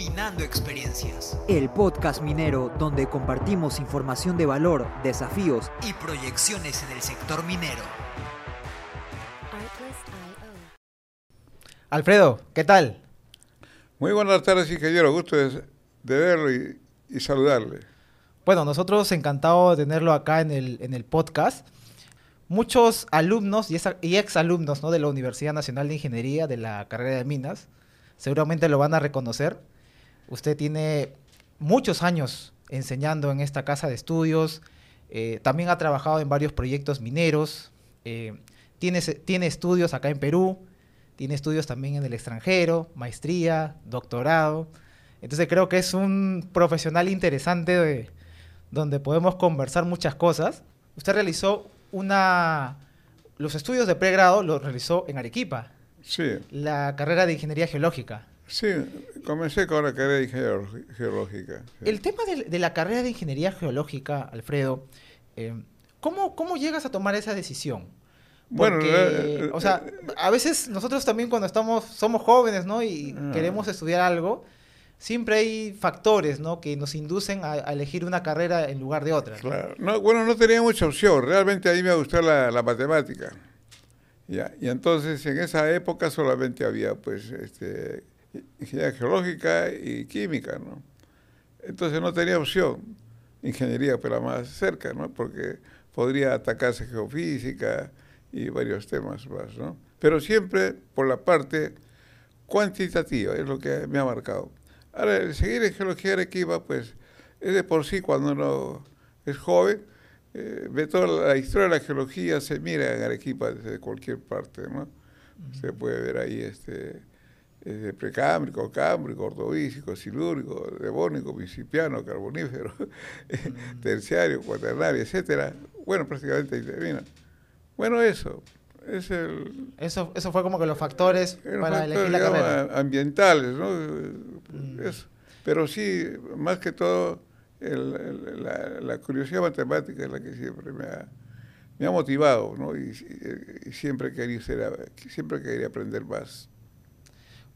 Minando Experiencias. El podcast minero donde compartimos información de valor, desafíos y proyecciones en el sector minero. Alfredo, ¿qué tal? Muy buenas tardes, ingeniero. Gusto de, verlo y, saludarle. Bueno, nosotros encantados de tenerlo acá en el, en el podcast. Muchos alumnos y, y exalumnos ¿no? de la Universidad Nacional de Ingeniería de la carrera de Minas seguramente lo van a reconocer. Usted tiene muchos años enseñando en esta casa de estudios, eh, también ha trabajado en varios proyectos mineros, eh, tiene, tiene estudios acá en Perú, tiene estudios también en el extranjero, maestría, doctorado. Entonces creo que es un profesional interesante donde podemos conversar muchas cosas. Usted realizó una... Los estudios de pregrado los realizó en Arequipa. Sí. La carrera de Ingeniería Geológica. Sí, comencé con la carrera de Ingeniería Geológica. El tema de, la carrera de Ingeniería Geológica, Alfredo, eh, ¿cómo, ¿cómo llegas a tomar esa decisión? bueno, eh, o sea, eh, a veces nosotros también cuando estamos, somos jóvenes, ¿no? Y ah. queremos estudiar algo, siempre hay factores, ¿no? Que nos inducen a, elegir una carrera en lugar de otra. Claro. No, bueno, no tenía mucha opción. Realmente a mí me gustó la, la matemática. Ya, y entonces en esa época solamente había pues este, ingeniería geológica y química, ¿no? Entonces no tenía opción ingeniería, pero más cerca, ¿no? Porque podría atacarse geofísica y varios temas más, ¿no? Pero siempre por la parte cuantitativa, es lo que me ha marcado. Ahora, el seguir en geología arequipa, pues, es de por sí cuando uno es joven, eh, ve toda la historia de la geología, se mira en Arequipa desde cualquier parte, ¿no? Se puede ver ahí este eh, precámbrico, cámbrico, ordovícico, silúrico, devónico, principiano, carbonífero, terciario, cuaternario, etcétera. Bueno, prácticamente ahí termina. Bueno, eso. Es el, eso, eso fue como que los factores para elegir la carrera. ambientales, ¿no? Mm. Eso. Pero sí, más que todo, la, curiosidad matemática es la que siempre me ha, me ha motivado, ¿no? Y, siempre, quería ser, siempre quería aprender más.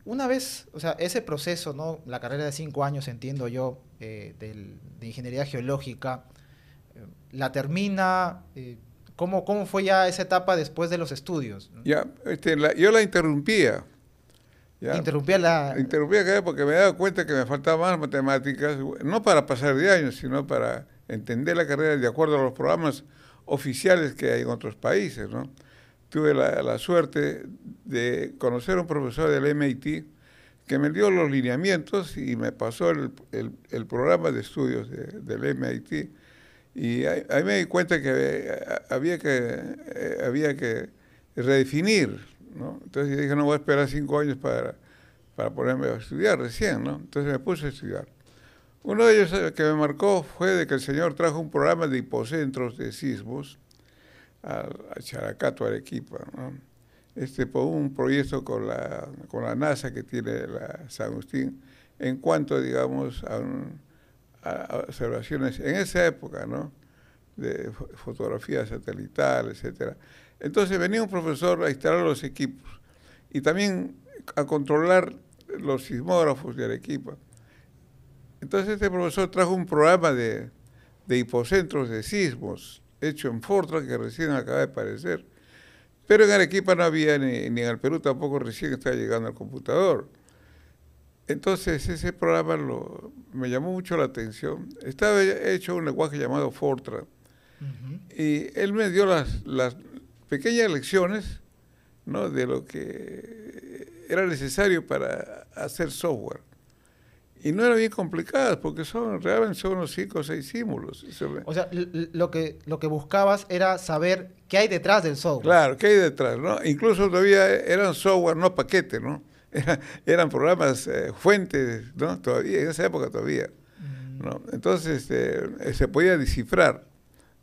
Una vez, o sea, ese proceso, ¿no? La carrera de cinco años, entiendo yo, eh, de ingeniería geológica, eh, la termina. Eh, ¿cómo, ¿Cómo fue ya esa etapa después de los estudios? Ya, este, yo la interrumpía. Interrumpía la... Interrumpía porque me daba cuenta que me faltaban más matemáticas, no para pasar de años, sino para entender la carrera de acuerdo a los programas oficiales que hay en otros países, ¿no? Tuve la, suerte de conocer a un profesor del MIT que me dio los lineamientos y me pasó el, programa de estudios del MIT. Y ahí, me di cuenta que había que, eh, había que redefinir, ¿no? Entonces dije, no voy a esperar cinco años para, para ponerme a estudiar recién, ¿no? Entonces me puse a estudiar. Uno de ellos eh, que me marcó fue de que el señor trajo un programa de hipocentros de sismos a, Characato, Arequipa. Este, por un proyecto con la, con la NASA que tiene la San Agustín en cuanto, digamos, a, observaciones en esa época, ¿no? De fotografía satelital, etcétera. Entonces venía un profesor a instalar los equipos y también a controlar los sismógrafos de Arequipa. Entonces este profesor trajo un programa de, de hipocentros de sismos hecho en Fortran, que recién acaba de aparecer. Pero en Arequipa no había, ni, ni en el Perú tampoco recién estaba llegando al computador. Entonces ese programa lo, me llamó mucho la atención. Estaba hecho un lenguaje llamado Fortran. Y él me dio las, las pequeñas lecciones ¿no? de lo que era necesario para hacer software. Y no eran bien complicadas, porque son realmente son unos cinco o seis símbolos. O sea, lo que, lo que buscabas era saber qué hay detrás del software. Claro, qué hay detrás, ¿no? Incluso todavía eran software, no paquetes, ¿no? eran programas eh, fuentes, ¿no? Todavía, en esa época todavía. ¿no? Mm. Entonces este, se podía descifrar,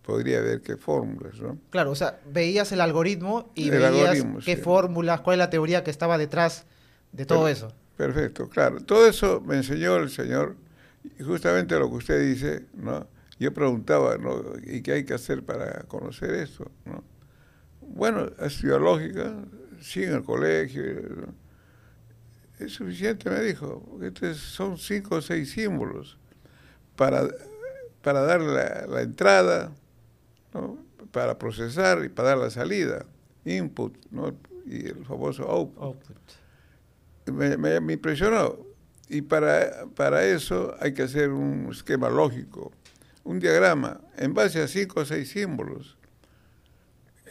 podría ver qué fórmulas, ¿no? Claro, o sea, veías el algoritmo y veías qué fórmulas, cuál es la teoría que estaba detrás de todo eso. Perfecto, claro. Todo eso me enseñó el Señor justamente lo que usted dice, ¿no? Yo preguntaba, ¿no? ¿Y qué hay que hacer para conocer eso? ¿no? Bueno, es biológica, sí en el colegio. es suficiente, me dijo, estos son cinco o seis símbolos para, para dar la, entrada, ¿no? para procesar y para dar la salida, input, ¿no? y el famoso. Output. Me, impresionó. Y para, para eso hay que hacer un esquema lógico, un diagrama, en base a cinco o seis símbolos.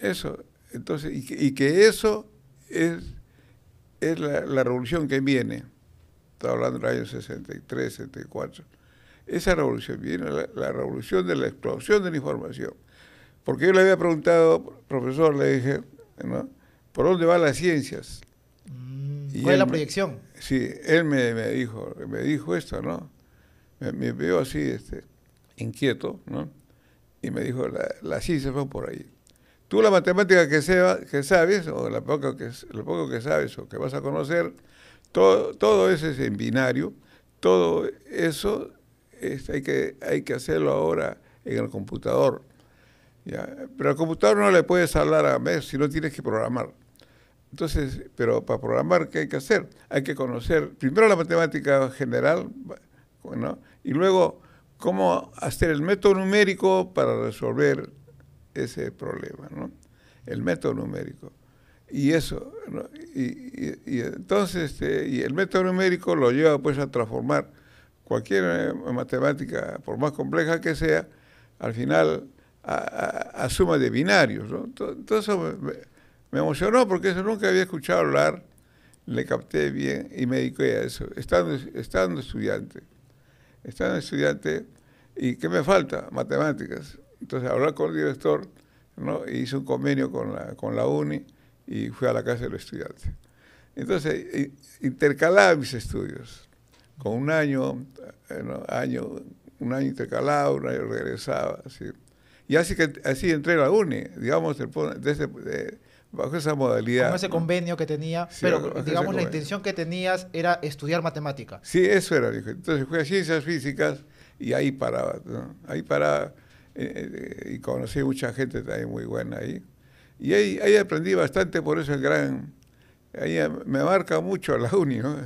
Eso, entonces, y que, eso es, es la, revolución que viene. Estaba hablando del año 63, 64. Esa revolución viene, la, revolución de la explosión de la información. Porque yo le había preguntado, profesor, le dije, ¿no? ¿por dónde van las ciencias? Mm, ¿Cuál es la proyección? Sí, él me, me dijo, me dijo esto, ¿no? Me, me veo así, este, inquieto, ¿no? Y me dijo, la, la ciencia fue por ahí. Tú la matemática que, sea, que sabes, o la poco que, lo poco que sabes o que vas a conocer, todo, todo eso es en binario, todo eso es- hay, que, hay que hacerlo ahora en el computador. ¿ya? Pero al computador no le puedes hablar a mes si no tienes que programar. Entonces, pero para programar, ¿qué hay que hacer? Hay que conocer primero la matemática general, ¿no? y luego cómo hacer el método numérico para resolver ese problema, ¿no? El método numérico. Y eso, y, entonces, este, y el método numérico lo lleva pues a transformar cualquier eh, matemática, por más compleja que sea, al final a, suma de binarios, ¿no? To- Todo, eso me, emocionó porque eso nunca había escuchado hablar, le capté bien y me dediqué a eso, estando, estando estudiante. Estando estudiante, ¿y qué me falta? Matemáticas. Entonces, hablar con el director, ¿no? E hice un convenio con la, con la UNI y fui a la casa del estudiante. Entonces, intercalaba mis estudios. Con un año, año, un año intercalado, un año regresaba, así. Y así que así entré a la UNI, digamos, desde- de- bajo esa modalidad. Con ese convenio que tenía, Sí, pero digamos la intención que tenías era estudiar matemática. Sí, eso era, dijo. Entonces fui a ciencias físicas y ahí paraba, ¿no? Ahí paraba eh, eh, y conocí mucha gente también muy buena ahí. Y ahí, ahí aprendí bastante, por eso el gran... Ahí me marca mucho la uni, ¿no?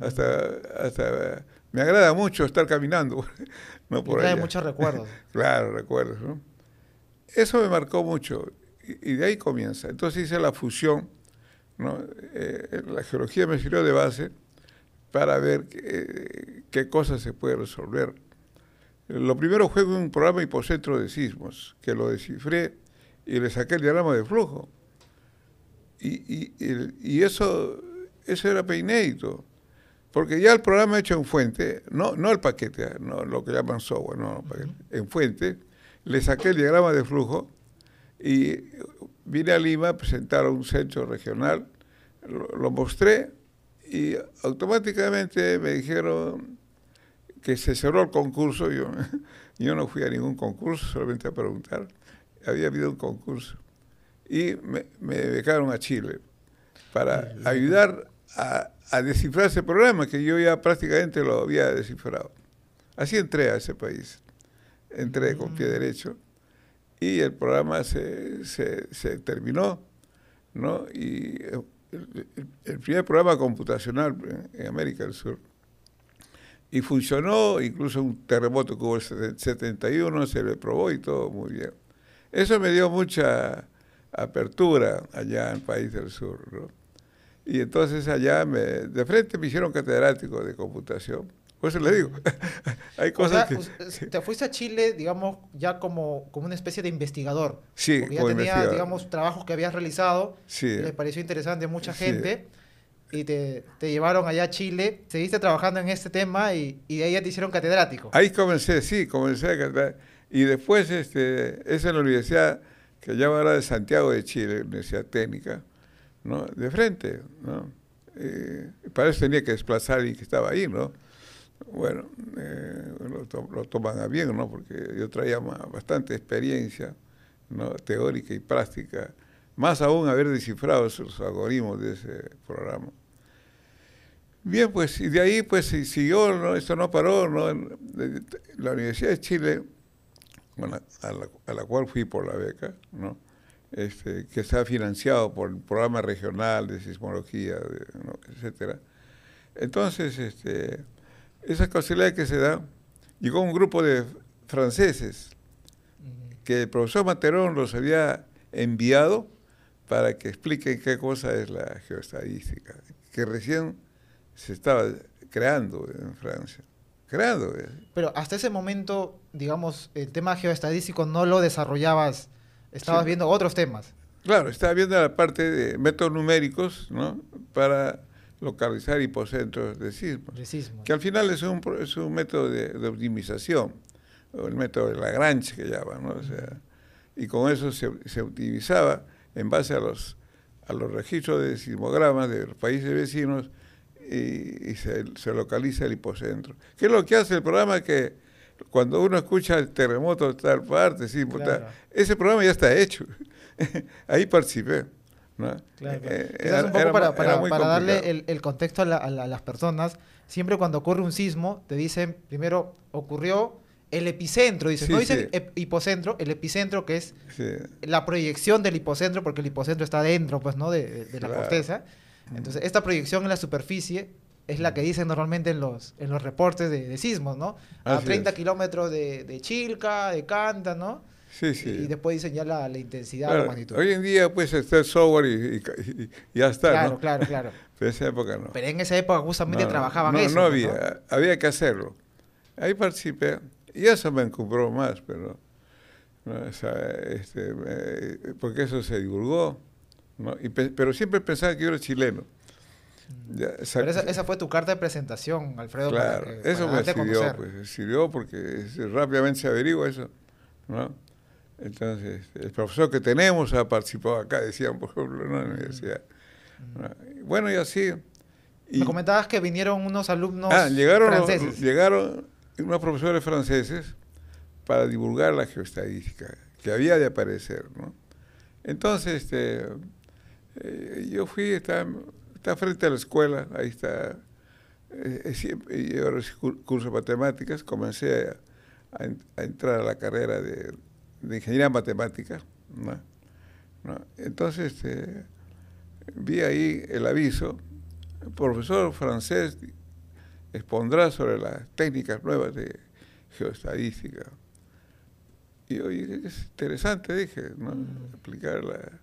Hasta, hasta me agrada mucho estar caminando, ¿no? Por trae allá. muchos recuerdos. Claro, recuerdos, ¿no? Eso me marcó mucho y, de ahí comienza. Entonces hice la fusión, ¿no? Eh, la geología me sirvió de base para ver qué, qué cosas se puede resolver. Lo primero fue un programa hipocentro de sismos, que lo descifré y le saqué el diagrama de flujo. Y, y- y- eso, eso era inédito, porque ya el programa hecho en fuente, no, no el paquete, no lo que llaman software, no, en fuente, le saqué el diagrama de flujo y vine a Lima a presentar un centro regional, lo, lo mostré y automáticamente me dijeron que se cerró el concurso, yo, yo no fui a ningún concurso, solamente a preguntar, había habido un concurso. Y me, me becaron a Chile para ayudar a, a descifrar ese programa que yo ya prácticamente lo había descifrado. Así entré a ese país, entré con pie derecho y el programa se, se, se terminó, ¿no? Y el, el- primer programa computacional en, en América del Sur. Y funcionó, incluso un terremoto que hubo en el 71, se le probó y todo muy bien. Eso me dio mucha apertura allá en el país del sur, ¿no? Y entonces allá me, de frente me hicieron catedrático de computación. Por eso le digo, hay O cosas sea, que... te fuiste a Chile, digamos, ya como, como una especie de investigador. Sí, Porque ya tenía, investigador. digamos, trabajos que habías realizado, Sí. les pareció interesante a mucha Sí. gente, y te, te llevaron allá a Chile, seguiste trabajando en este tema y, y de ahí ya te hicieron catedrático. Ahí comencé, sí, comencé a cantar. Y después, este, es en la universidad que llama ahora de Santiago de Chile, Universidad Técnica, ¿no? De frente, ¿no? Eh, para eso tenía que desplazar a alguien que estaba ahí, ¿no? Bueno, eh, lo, to- lo toman a bien, ¿no? Porque yo traía bastante experiencia, ¿no? Teórica y práctica. Más aún haber descifrado esos algoritmos de ese programa. Bien, pues, y de ahí pues si- siguió, ¿no? esto no paró, ¿no? La Universidad de Chile, a, la, a la cual fui por la beca, ¿no? Este, que está financiado por el programa regional de sismología, etcétera. Entonces, este, esa causalidad que se da, llegó un grupo de franceses que el profesor Materón los había enviado para que expliquen qué cosa es la geoestadística, que recién se estaba creando en Francia. Creando. eh. Pero hasta ese momento, digamos, el tema geoestadístico no lo desarrollabas, estabas Sí. viendo otros temas. Claro, estaba viendo la parte de métodos numéricos ¿no? para localizar hipocentros de sismos, de sismos. que al final es un, es un método de, de optimización, el método de Lagrange que llaman, ¿no? O sea, y con eso se, se utilizaba en base a los, a los registros de sismogramas de los países vecinos y, y se, se localiza el hipocentro. ¿Qué es lo que hace el programa? Que cuando uno escucha el terremoto de tal parte, sismo, tal, Claro. ese programa ya está hecho. Ahí participé. ¿No? Claro, claro. Eh, era- un poco era para, para- para darle el, el contexto a, la- a la- a las personas, siempre cuando ocurre un sismo, te dicen, primero ocurrió el epicentro, dices, Sí, no dicen sí. hipocentro, el epicentro que es Sí. la proyección del hipocentro, porque el hipocentro está dentro, pues, ¿no? De, de- de la Claro. corteza. Entonces, esta proyección en la superficie es la que dicen normalmente en los, en los reportes de, de sismos, ¿no? A Así 30 es. kilómetros de, de Chilca, de Canta, ¿no? Sí, sí. Y después ya la, la intensidad, Claro, la magnitud. Hoy en día pues está el software y, y- y ya está, claro, ¿no? claro, claro. Pero en esa época no. Pero en esa época justamente No, no, trabajaban no, eso. No pues, había, había que hacerlo. Ahí participé y eso me encumbró más, pero ¿no? O sea, este, me- porque eso se divulgó, ¿no? Y pe- pero siempre pensaba que yo era chileno. Ya, sa- Pero esa, esa fue tu carta de presentación, Alfredo. para Claro, eso me sirvió, pues, sirvió porque rápidamente se averigua eso, ¿no? Entonces, el profesor que tenemos ha participado acá, decían, por ejemplo, ¿no? en la universidad. ¿no? Y Bueno, y así. Y, Me comentabas que vinieron unos alumnos ah, llegaron, franceses. llegaron unos profesores franceses para divulgar la geoestadística, que había de aparecer, ¿no? Entonces, este, eh, yo fui, está, está frente a la escuela, ahí está, eh, siempre- yo curso de matemáticas, comencé a, a en- a entrar a la carrera de, de ingeniería. ¿no? Entonces, este, vi ahí el aviso, el profesor francés expondrá sobre las técnicas nuevas de geoestadística. Y oye, es interesante, dije, ¿no? Explicar la,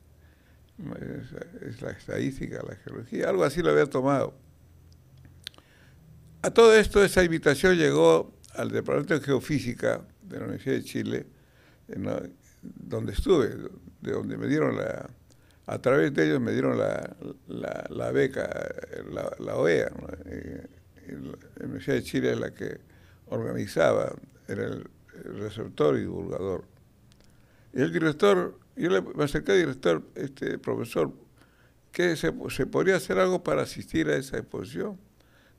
es la estadística, la geología, algo así lo había tomado. A todo esto, esa invitación llegó al Departamento de Geofísica de la Universidad de Chile, donde estuve, de donde me dieron la, a través de ellos me dieron la, la, la beca, la, la OEA, ¿no? La Universidad de Chile es la que organizaba, era el, receptor y divulgador. Y el director, yo le, me acerqué al director, este profesor, que se, se podría hacer algo para asistir a esa exposición.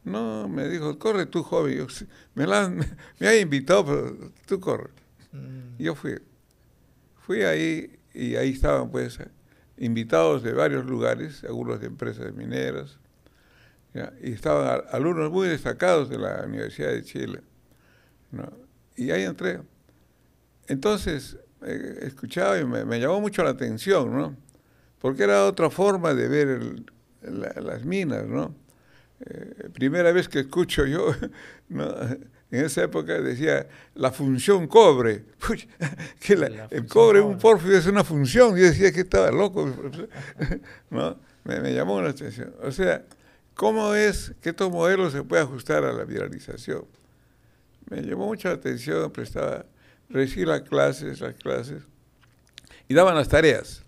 No, me dijo, corre tú, joven. Yo, "Sí, me, la me, me ha invitado, pero tú corre. Mm, yo fui. Fui ahí y ahí estaban pues invitados de varios lugares, algunos de empresas mineras, y estaban alumnos muy destacados de la Universidad de Chile. Y ahí entré. Entonces, eh, escuchaba y me, llamó mucho la atención, ¿no? Porque era otra forma de ver las minas, ¿no? Eh, primera vez que escucho yo, ¿no? En esa época decía la función cobre, Puch, que la- La el función cobre, un cobre. porfio es una función, yo decía que estaba loco, ¿no? me, me llamó la atención. O sea, ¿cómo es que estos modelos se puede ajustar a la viralización? Me llamó mucho la atención, prestaba, recibí las clases, las clases, y daban las tareas.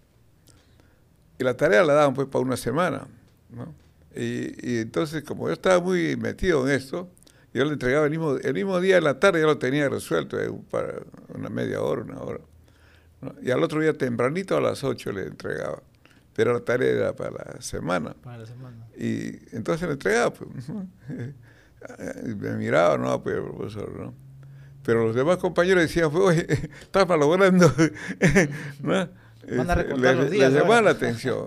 Y la tarea la daban pues para una semana, ¿no? Y, y entonces, como yo estaba muy metido en esto, yo le entregaba el mismo, el mismo día en la tarde, ya lo tenía resuelto, eh, para una media hora, una hora. ¿no? Y al otro día tempranito a las 8 le entregaba. Pero la tarea era para la semana. para la semana. Y entonces le entregaba, pues. me miraba, no, pues, profesor, ¿no? Pero los demás compañeros decían, pues, oye, estás malogrando, ¿no? Van a Este, le- los días Les llamaba la atención.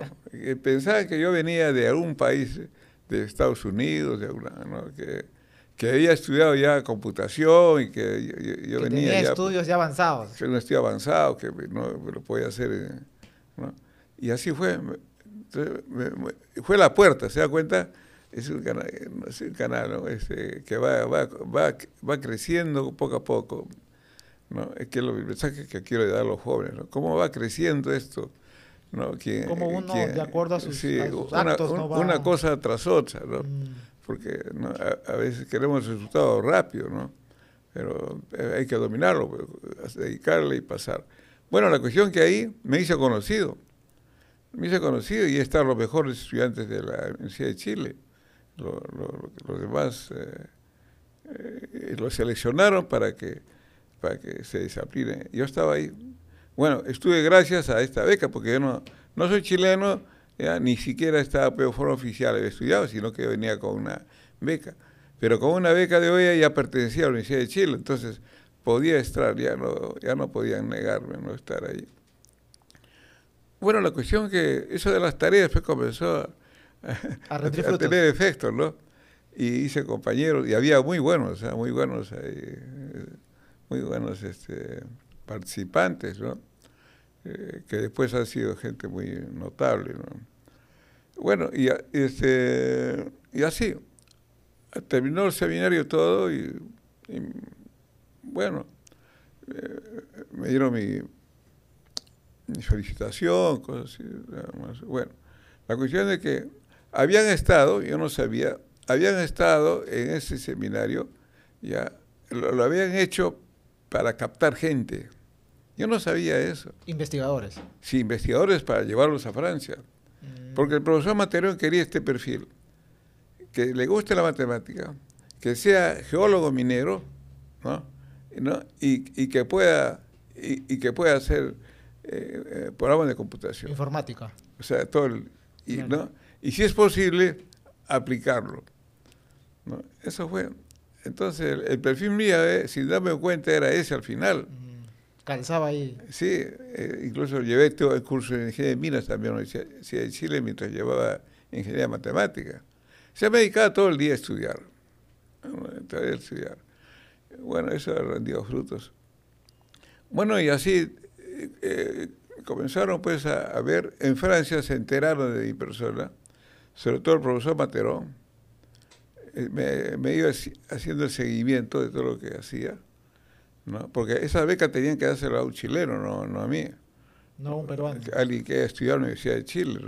Pensaban que yo venía de algún país, de Estados Unidos, de alguna, ¿no? Que, que había estudiado ya computación y que yo, yo- yo que venía tenía ya... estudios ya avanzados. que no estoy avanzado, que no lo podía hacer. eh, ¿no? Y así fue. entonces, me- me- fue la puerta, ¿se da cuenta? es un canal, es un canal ¿no? este, que va, va, va, va creciendo poco a poco. ¿no? Es que el mensaje que quiero dar a los jóvenes, ¿no? ¿Cómo va creciendo esto? ¿no? Como uno, de acuerdo a sus, sí, una, actos, ¿no? una, cosa tras otra, ¿no? Mm. Porque a, a, veces queremos resultados rápidos, ¿no? Pero eh, hay que dominarlo, pues, dedicarle y pasar. Bueno, la cuestión que ahí me hizo conocido. Me hizo conocido y están los mejores estudiantes de la Universidad de Chile. los demás eh, eh, los seleccionaron para que, para que se desaplinen. Yo estaba ahí. Bueno, estuve gracias a esta beca, porque yo no, no soy chileno, ni siquiera estaba en forma oficial, había estudiado, sino que venía con una beca. Pero con una beca de OEA ya pertenecía a la Universidad de Chile, entonces podía estar, ya no, ya no podían negarme no estar ahí. Bueno, la cuestión que eso de las tareas después comenzó a, a, tener efectos, ¿no? Y hice compañeros, y había muy buenos, muy buenos, muy buenos este, participantes, ¿no? Eh, que después han sido gente muy notable, ¿no? Bueno, y, este, y así, terminó el seminario todo y bueno, eh, me dieron mi, felicitación, cosas así. Bueno, la cuestión es que habían estado, yo no sabía, habían estado en ese seminario, ya lo, habían hecho para captar gente. Yo no sabía eso. Investigadores. Sí, investigadores para llevarlos a Francia. Mm. Porque el profesor Materón quería este perfil, que le guste la matemática, que sea geólogo minero, ¿no? y, que pueda y, que pueda hacer eh, eh, programas de computación. Informática. O sea, todo el, y, ¿no? y si es posible, aplicarlo. ¿no? Eso fue. Entonces, el, perfil mío, eh, sin darme cuenta, era ese al final. Calzaba ahí. Sí, incluso llevé todo el curso de ingeniería de minas también en la Universidad de Chile mientras llevaba ingeniería matemática. Se me dedicaba todo el día a estudiar. Todo a estudiar. Bueno, eso ha rendido frutos. Bueno, y así eh, eh, comenzaron pues a, ver, en Francia se enteraron de mi persona, sobre todo el profesor Materón, eh, me, iba haciendo el seguimiento de todo lo que hacía, ¿no? porque esa beca tenían que dársela a un chileno, no, no a mí. No un peruano. Alguien que estudiado en la Universidad de Chile.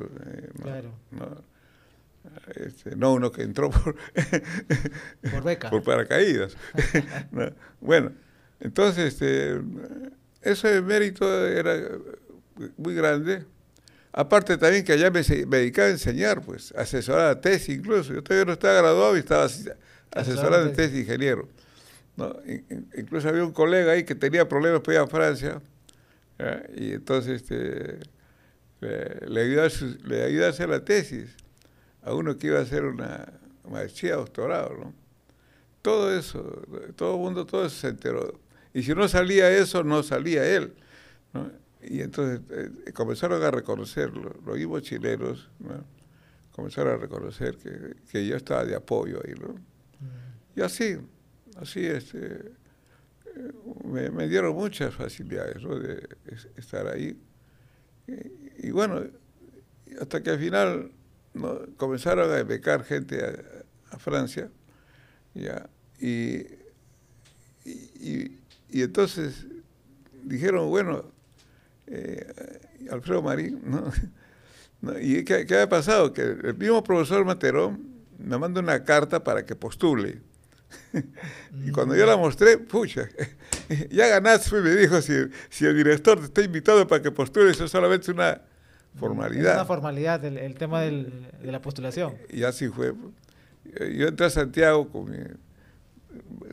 claro. Este, no uno que entró por, por, beca. por paracaídas. Bueno, entonces este, ese mérito era muy grande. Aparte también que allá me, dedicaba a enseñar, pues, asesorar a tesis incluso. Yo todavía no estaba graduado y estaba asesorando en tesis ingeniero. Incluso había un colega ahí que tenía problemas para ir a Francia. Y entonces este, le, ayudé le ayudé a hacer la tesis a uno que iba a hacer una maestría, doctorado, ¿no? Todo eso, todo el mundo, todo eso se enteró. Y si no salía eso, no salía él. ¿no? Y entonces eh, comenzaron a reconocerlo, los mismos chilenos, ¿no? comenzaron a reconocer que, que, yo estaba de apoyo ahí. ¿no? Y así, así este, me, me, dieron muchas facilidades ¿no? de estar ahí. Y, y bueno, hasta que al final comenzaron a becar gente a, Francia, ya, y, y, entonces dijeron, bueno, eh, Alfredo Marín, ¿no? ¿Y qué, qué, ha pasado? Que el mismo profesor Materón me manda una carta para que postule. y cuando yo la mostré, pucha, ya ganaste, me dijo, si, si el director te está invitado para que postule, eso es solamente una formalidad. Es una formalidad el, tema de la postulación. Y así fue. Yo entré a Santiago con,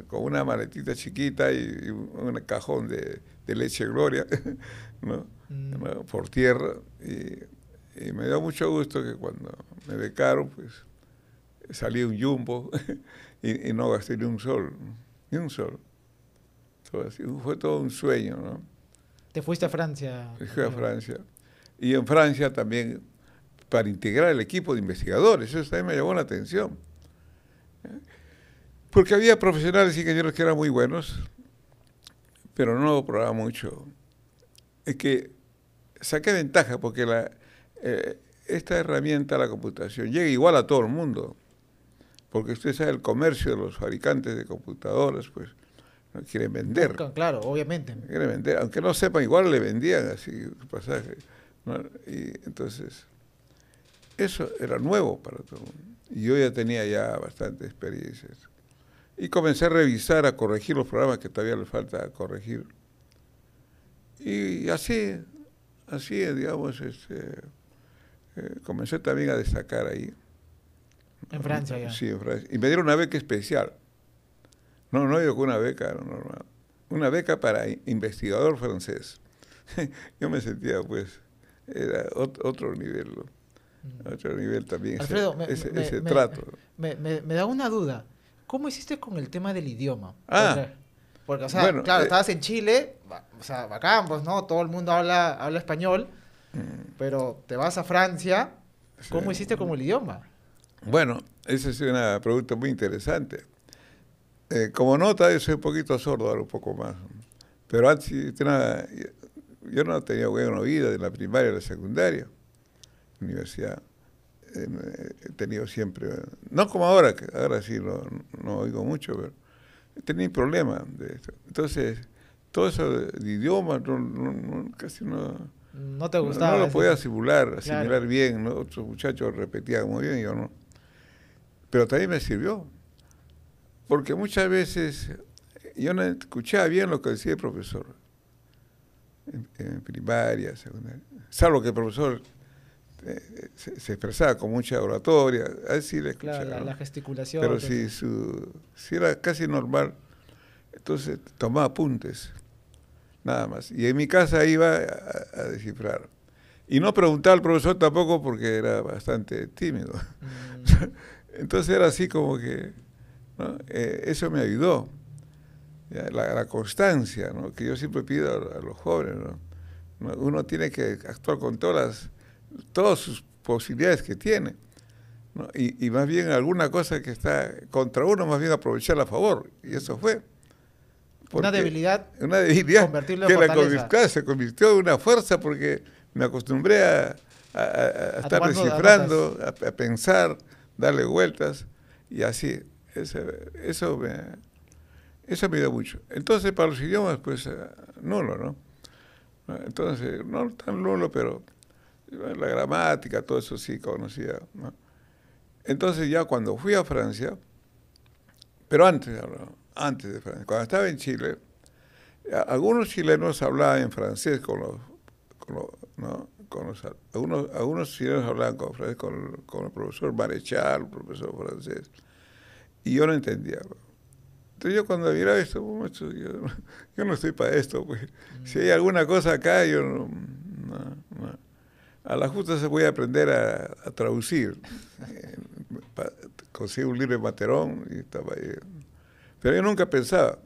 con una maletita chiquita y, un cajón de, leche Gloria, mm. ¿no? por tierra. Y, me dio mucho gusto que cuando me becaron, pues salí un jumbo y, no gasté ni un sol, ni un sol. fue todo un sueño, ¿no? ¿Te fuiste a Francia? Fui a Francia y en Francia también para integrar el equipo de investigadores. Eso también me llamó la atención. Porque había profesionales y ingenieros que eran muy buenos, pero no probaba mucho. Es que saqué ventaja porque la, eh, esta herramienta, la computación, llega igual a todo el mundo. Porque usted sabe el comercio de los fabricantes de computadoras, pues no quieren vender. Claro, obviamente. Quieren vender, aunque no sepan, igual le vendían así pasaje. Y entonces, eso era nuevo para todo el mundo. Y yo ya tenía ya bastante experiencia. Y comencé a revisar, a corregir los programas que todavía le falta corregir. Y así, así, digamos, este, eh, comencé también a destacar ahí. En Francia ya. Sí, en Francia. Y me dieron una beca especial. No, no yo con una beca normal. Una beca para investigador francés. yo me sentía, pues, era otro nivel. Mm. Otro nivel también. Alfredo, ese, me, ese trato. Me, da una duda. ¿Cómo hiciste con el tema del idioma? Ah. Porque, o sea, claro, eh, estabas en Chile, o sea, bacán, pues, ¿no? Todo el mundo habla, habla español, mm. pero te vas a Francia, ¿cómo hiciste con el idioma? Bueno, esa es una pregunta muy interesante. Eh, como nota, yo soy un poquito sordo, ahora un poco más. Pero antes, yo no tenía buena oído en la primaria y la secundaria, universidad. he tenido siempre, no como ahora, que ahora sí no, no oigo mucho, pero he tenido problemas de esto. Entonces, todo eso de, idioma, casi no... No te gustaba. No, lo podía simular, asimilar bien. Otros muchachos repetían muy bien, yo no. Pero también me sirvió. Porque muchas veces yo no escuchaba bien lo que decía el profesor. En, primaria, secundaria. Salvo que el profesor eh, se, expresaba con mucha oratoria, así le escuchaba. Claro, la, gesticulación. Pero si, su, si era casi normal, entonces tomaba apuntes, nada más. Y en mi casa iba a, descifrar. Y no preguntaba al profesor tampoco porque era bastante tímido. Mm. entonces era así como que eh, eso me ayudó. La, constancia, que yo siempre pido a, los jóvenes. Uno tiene que actuar con todas, todas sus posibilidades que tiene. Y, más bien alguna cosa que está contra uno, más bien aprovecharla a favor. Y eso fue. Una debilidad. Una debilidad que la se convirtió en una fuerza porque me acostumbré a, estar descifrando, a, pensar, darle vueltas y así. Eso, eso, me, eso me dio mucho. Entonces, para los idiomas, pues, eh, nulo, ¿no? Entonces, no tan nulo, pero la gramática, todo eso sí conocía, ¿no? Entonces, ya cuando fui a Francia, pero antes, antes de Francia, cuando estaba en Chile, algunos chilenos hablaban en francés con los, con los, ¿no? Con los algunos, algunos chilenos hablaban con, con, con el profesor Marechal, profesor francés. Y yo no entendía. Entonces yo cuando miraba esto, yo, no estoy para esto. Pues. Si hay alguna cosa acá, yo no, A la justa se voy a aprender a, traducir. Eh, conseguí un libro de Materón y estaba ahí. Pero yo nunca pensaba.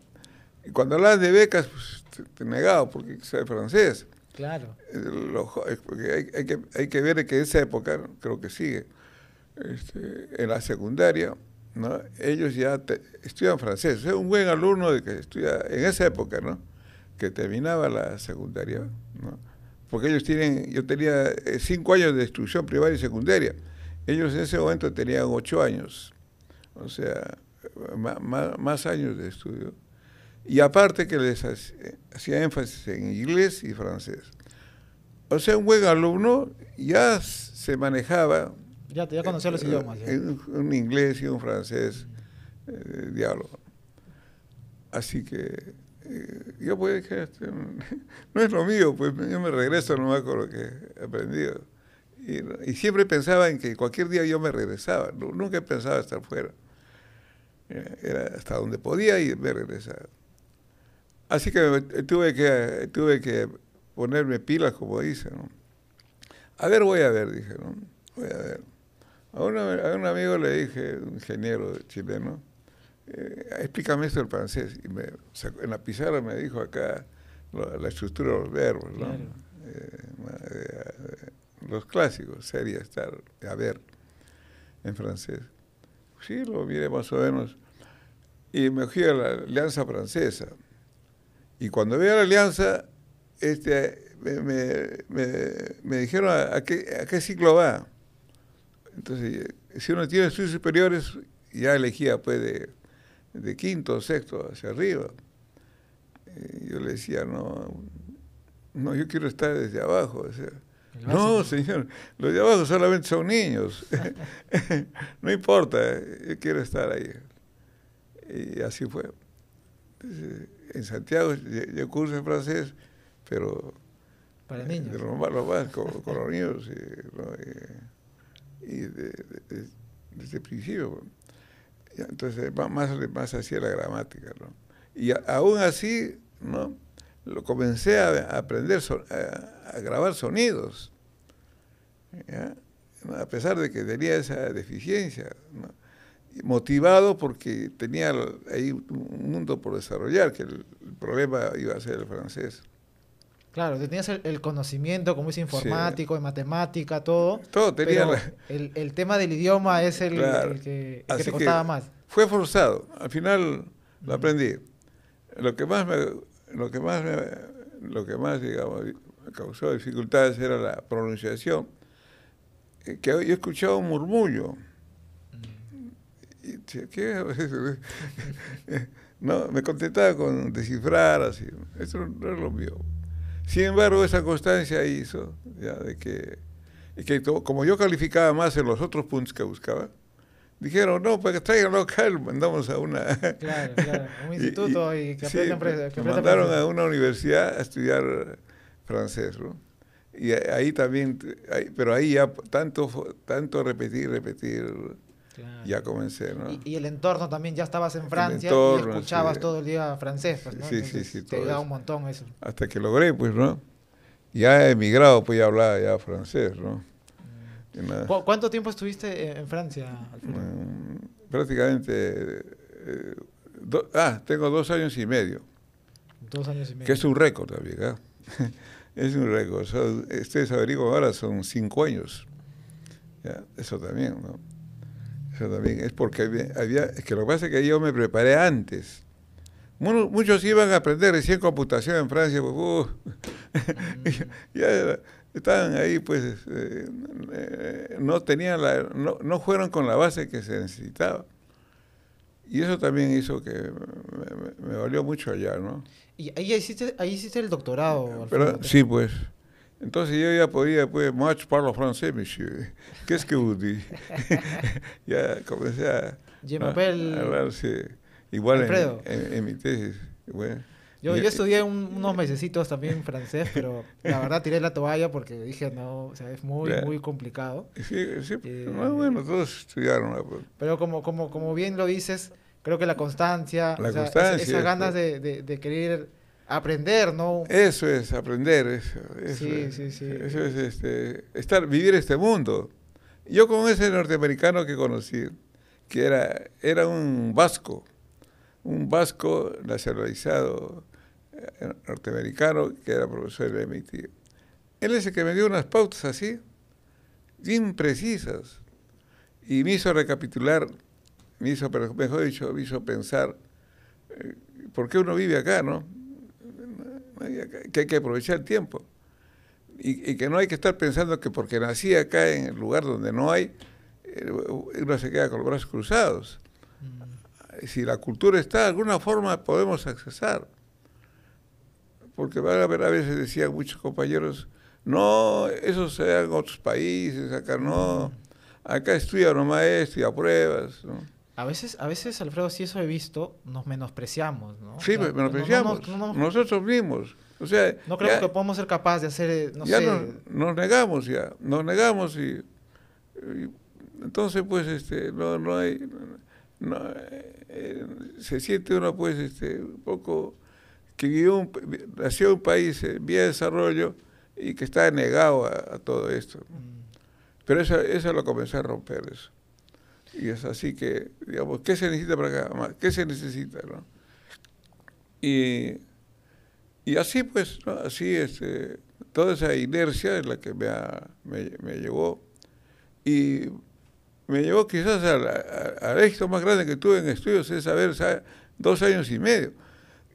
Y cuando hablabas de becas, pues te, negaba porque sabe francés. Claro. Hay, que, que ver que esa época, creo que sigue, este, en la secundaria, ¿no? ellos ya estudian francés. Es un buen alumno de que estudia en esa época, ¿no? que terminaba la secundaria, ¿no? porque ellos tienen, yo tenía eh, cinco años de instrucción primaria y secundaria, ellos en ese momento tenían ocho años, o sea, más años de estudio. Y aparte que les hacía énfasis en inglés y francés. O sea, un buen alumno ya se manejaba ya, ya conocía los idiomas. Un, inglés y un francés, eh, diálogo. Así que eh, yo pues este, no es lo mío, pues yo me regreso nomás con lo que he aprendido. Y, siempre pensaba en que cualquier día yo me regresaba, nunca pensaba estar fuera. Era hasta donde podía y me regresaba. Así que tuve que, tuve que ponerme pilas, como dicen. A ver, voy a ver, dije, ¿no? Voy a ver. A, un amigo le dije, un ingeniero chileno, eh, explícame esto del francés. Y me en la pizarra me dijo acá la, estructura de los verbos, ¿no? Eh, eh, los clásicos, sería estar, a ver, en francés. Sí, lo miré más o menos. Y me fui a la Alianza Francesa. Y cuando a la Alianza, este, me, dijeron a, qué, a qué ciclo va. Entonces, si uno tiene estudios superiores, ya elegía pues de, de quinto, sexto hacia arriba. Y yo le decía, no, no, yo quiero estar desde abajo. o sea, no, señor, los de abajo solamente son niños. no importa, yo quiero estar ahí. Y así fue. Entonces, En Santiago yo, yo cursé francés, pero Para eh, niños. de lo más, lo más, con, con los niños. eh, ¿no? Y, y de- de- de- desde el principio. Ya, entonces, más, más hacía la gramática. ¿no? Y a- aún así, ¿no? lo comencé a, a aprender, so- a, a grabar sonidos. ¿ya? A pesar de que tenía esa deficiencia. ¿no? Motivado porque tenía ahí un mundo por desarrollar, que el, el problema iba a ser el francés. Claro, tenías el, el conocimiento, como es informático, de matemática, todo. Todo tenía pero la- el, el tema del idioma es el, Claro. el que, que te que costaba más. Fue forzado. Al final lo aprendí. Lo que más me, lo que más me- lo que más digamos causó dificultades era la pronunciación. Eh, Que yo escuchaba un murmullo. Y ¿qué? no, me contentaba con descifrar así. Eso no es lo mío. Sin embargo, esa constancia hizo ya de que, y que como yo calificaba más en los otros puntos que buscaba, dijeron, no, que tráiganlo acá, lo mandamos a una... Claro, claro. Un instituto y, que sí, aprendan fre- que me aprendan mandaron a una universidad a estudiar francés, ¿no? Y ahí también, ahí- pero ahí ya tanto, tanto repetir, repetir, Claro. ya comencé, ¿no? Y, y el entorno también, ya estabas en Francia entorno, y escuchabas sí. todo el día francés, pues, ¿no? Sí, sí, Entonces, sí, Te eso. un montón eso. Hasta que logré, pues, ¿no? Ya emigrado, pues ya hablaba ya francés, ¿no? Nada. ¿Cu- ¿Cuánto tiempo estuviste en- en Francia? Mm, prácticamente, eh, do- ah, tengo dos años y medio. Dos años y medio. Que es un récord ¿ah? es un récord. Ustedes averiguan ahora, son cinco años. Ya, Eso también, ¿no? Eso también es porque había, había- es que lo que pasa es que yo me preparé antes. Mu- Muchos iban a aprender recién computación en Francia, pues, uh, ya era- estaban ahí, pues, eh, eh, no tenían la, no, no fueron con la base que se necesitaba. Y eso también hizo que me, me- me valió mucho allá, ¿no? Y ahí hiciste, ahí hiciste el doctorado, Pero, Alfredo. sí, pues. Entonces yo ya podía, pues, much parlo francés, monsieur. Qu'est-ce que vous dites? ya comencé a, Je m'appelle a hablar, sí. Igual en, en- en mi tesis. Bueno, Yo, y- yo estudié un- unos mesecitos también francés, pero la verdad tiré la toalla porque dije, no, o sea, es muy, muy complicado. Sí, sí, Eh, no, bueno, todos estudiaron. ¿no? Pero como, como, como bien lo dices, creo que la constancia, La o sea, constancia, esa- esas ganas pues. de, de- de querer aprender, ¿no? Eso es aprender, eso, eso Sí, es, sí, sí. Eso es este, estar, vivir este mundo. Yo con ese norteamericano que conocí, que era, era un vasco, un vasco nacionalizado eh, norteamericano que era profesor de MIT. Él es el que me dio unas pautas así, bien precisas, y me hizo recapitular, me hizo, mejor dicho, me hizo pensar, eh, ¿por qué uno vive acá, no? Que hay que aprovechar el tiempo. Y, y que no hay que estar pensando que porque nací acá en el lugar donde no hay, uno se queda con los brazos cruzados. Mm, Si la cultura está, de alguna forma podemos accesar. Porque van a ver, a veces decían muchos compañeros, no, eso se da en otros países, acá no, acá estudia nomás esto y apruebas. ¿no? A veces, a veces, Alfredo, si eso he visto, nos menospreciamos, ¿no? Sí, O sea, menospreciamos, No, no, no, no, nosotros mismos. O sea, no creo ya- que podamos ser capaces de hacer, eh, no ya sé, nos, nos negamos ya, nos negamos y, y entonces pues este no no hay no, eh, eh, se siente uno pues este un poco que vivió un, nació un país en vía de desarrollo y que está negado a, a todo esto. mm, Pero eso, eso lo comencé a romper eso. Y es así que, digamos, ¿qué se necesita para acá? ¿Qué se necesita? ¿no? Y, y así pues, ¿no? así este, toda esa inercia es la que me, ha- me, me llevó. Y me llevó quizás al, al éxito más grande que tuve en estudios, es haber sa- dos años y medio.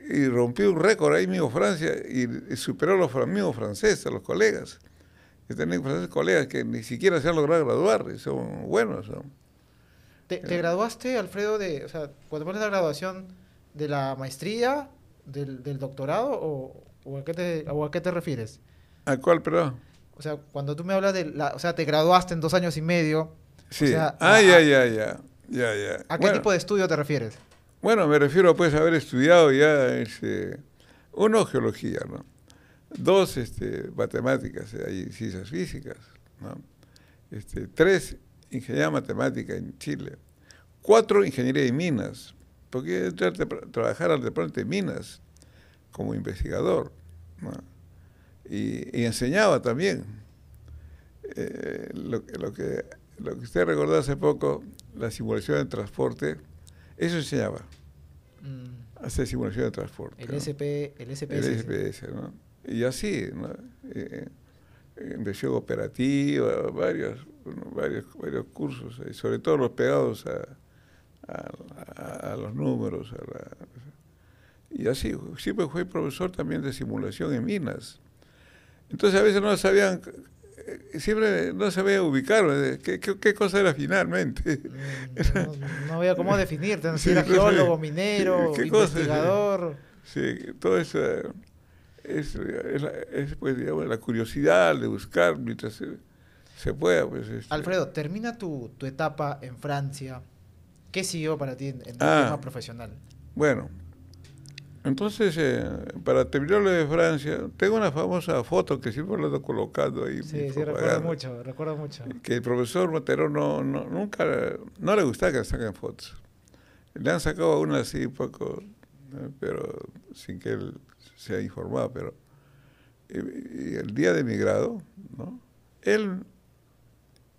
Y rompí un récord ahí mismo Francia y, y superó a los mismos franceses, a los colegas. Que tenía franceses colegas que ni siquiera se han logrado graduar y son buenos. ¿no? ¿Te, te graduaste, Alfredo, de, o sea, cuando pones la graduación de la maestría, del, del doctorado, o, o a qué te, o a qué te refieres? ¿A cuál, perdón? O sea, cuando tú me hablas de la, o sea, te graduaste en dos años y medio, Sí. sea, ah, ya, ya, ya. Ya, ya. ¿a qué Bueno, tipo de estudio te refieres? Bueno, me refiero pues a haber estudiado ya, este, uno, geología, ¿no? Dos, este, matemáticas, eh, hay ciencias físicas, ¿no? Este, tres, ingeniería matemática en Chile. Cuatro, ingeniería de minas, porque a tra- trabajar al departamento de minas como investigador, ¿no? y, y enseñaba también. Eh, lo, que- lo que, lo que usted recordó hace poco, la simulación de transporte, eso enseñaba, Mm, hacer simulación de transporte. el ¿no? SP, el El SPS. SPS, ¿no? Y así, ¿no? Eh, eh, inversión operativa, varios, bueno, varios, varios cursos, eh, sobre todo los pegados a, a- los números. A la- y así, siempre fui profesor también de simulación en minas. Entonces a veces no sabían, eh, siempre no sabía ubicar eh, qué, qué- qué cosa era finalmente. Mm, no, no había cómo definirte, no sé si Sí, era geólogo, minero, ¿Qué cosa? investigador. Sí, todo eso es, es, es, pues, digamos, la curiosidad de buscar mientras se, pueda. Pues, este. Alfredo, termina tu, tu etapa en Francia. ¿Qué siguió para ti en, en el Ah. tema profesional? Bueno, entonces, eh, para terminar lo de Francia, tengo una famosa foto que siempre lo ando colocando ahí. Sí, sí, recuerdo mucho, recuerdo mucho. Que el profesor Matero no, no, nunca, no le gustaba que le saquen fotos. Le han sacado una así poco, pero sin que él se haya informado, pero y, y el día de mi grado, ¿no? Él,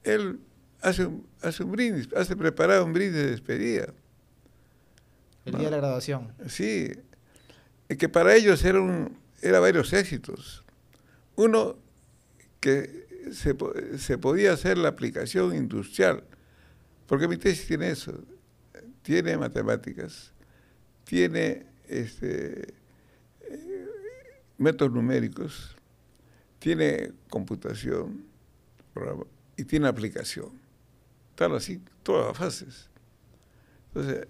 él hace un, hace un brindis, hace preparar un brindis de despedida. El no. día de la graduación. Sí, que para ellos era, un, era varios éxitos. Uno, que se, se podía hacer la aplicación industrial, porque mi tesis tiene eso, tiene matemáticas, tiene este, eh, métodos numéricos, tiene computación programa, y tiene aplicación. Están así todas las fases. Entonces,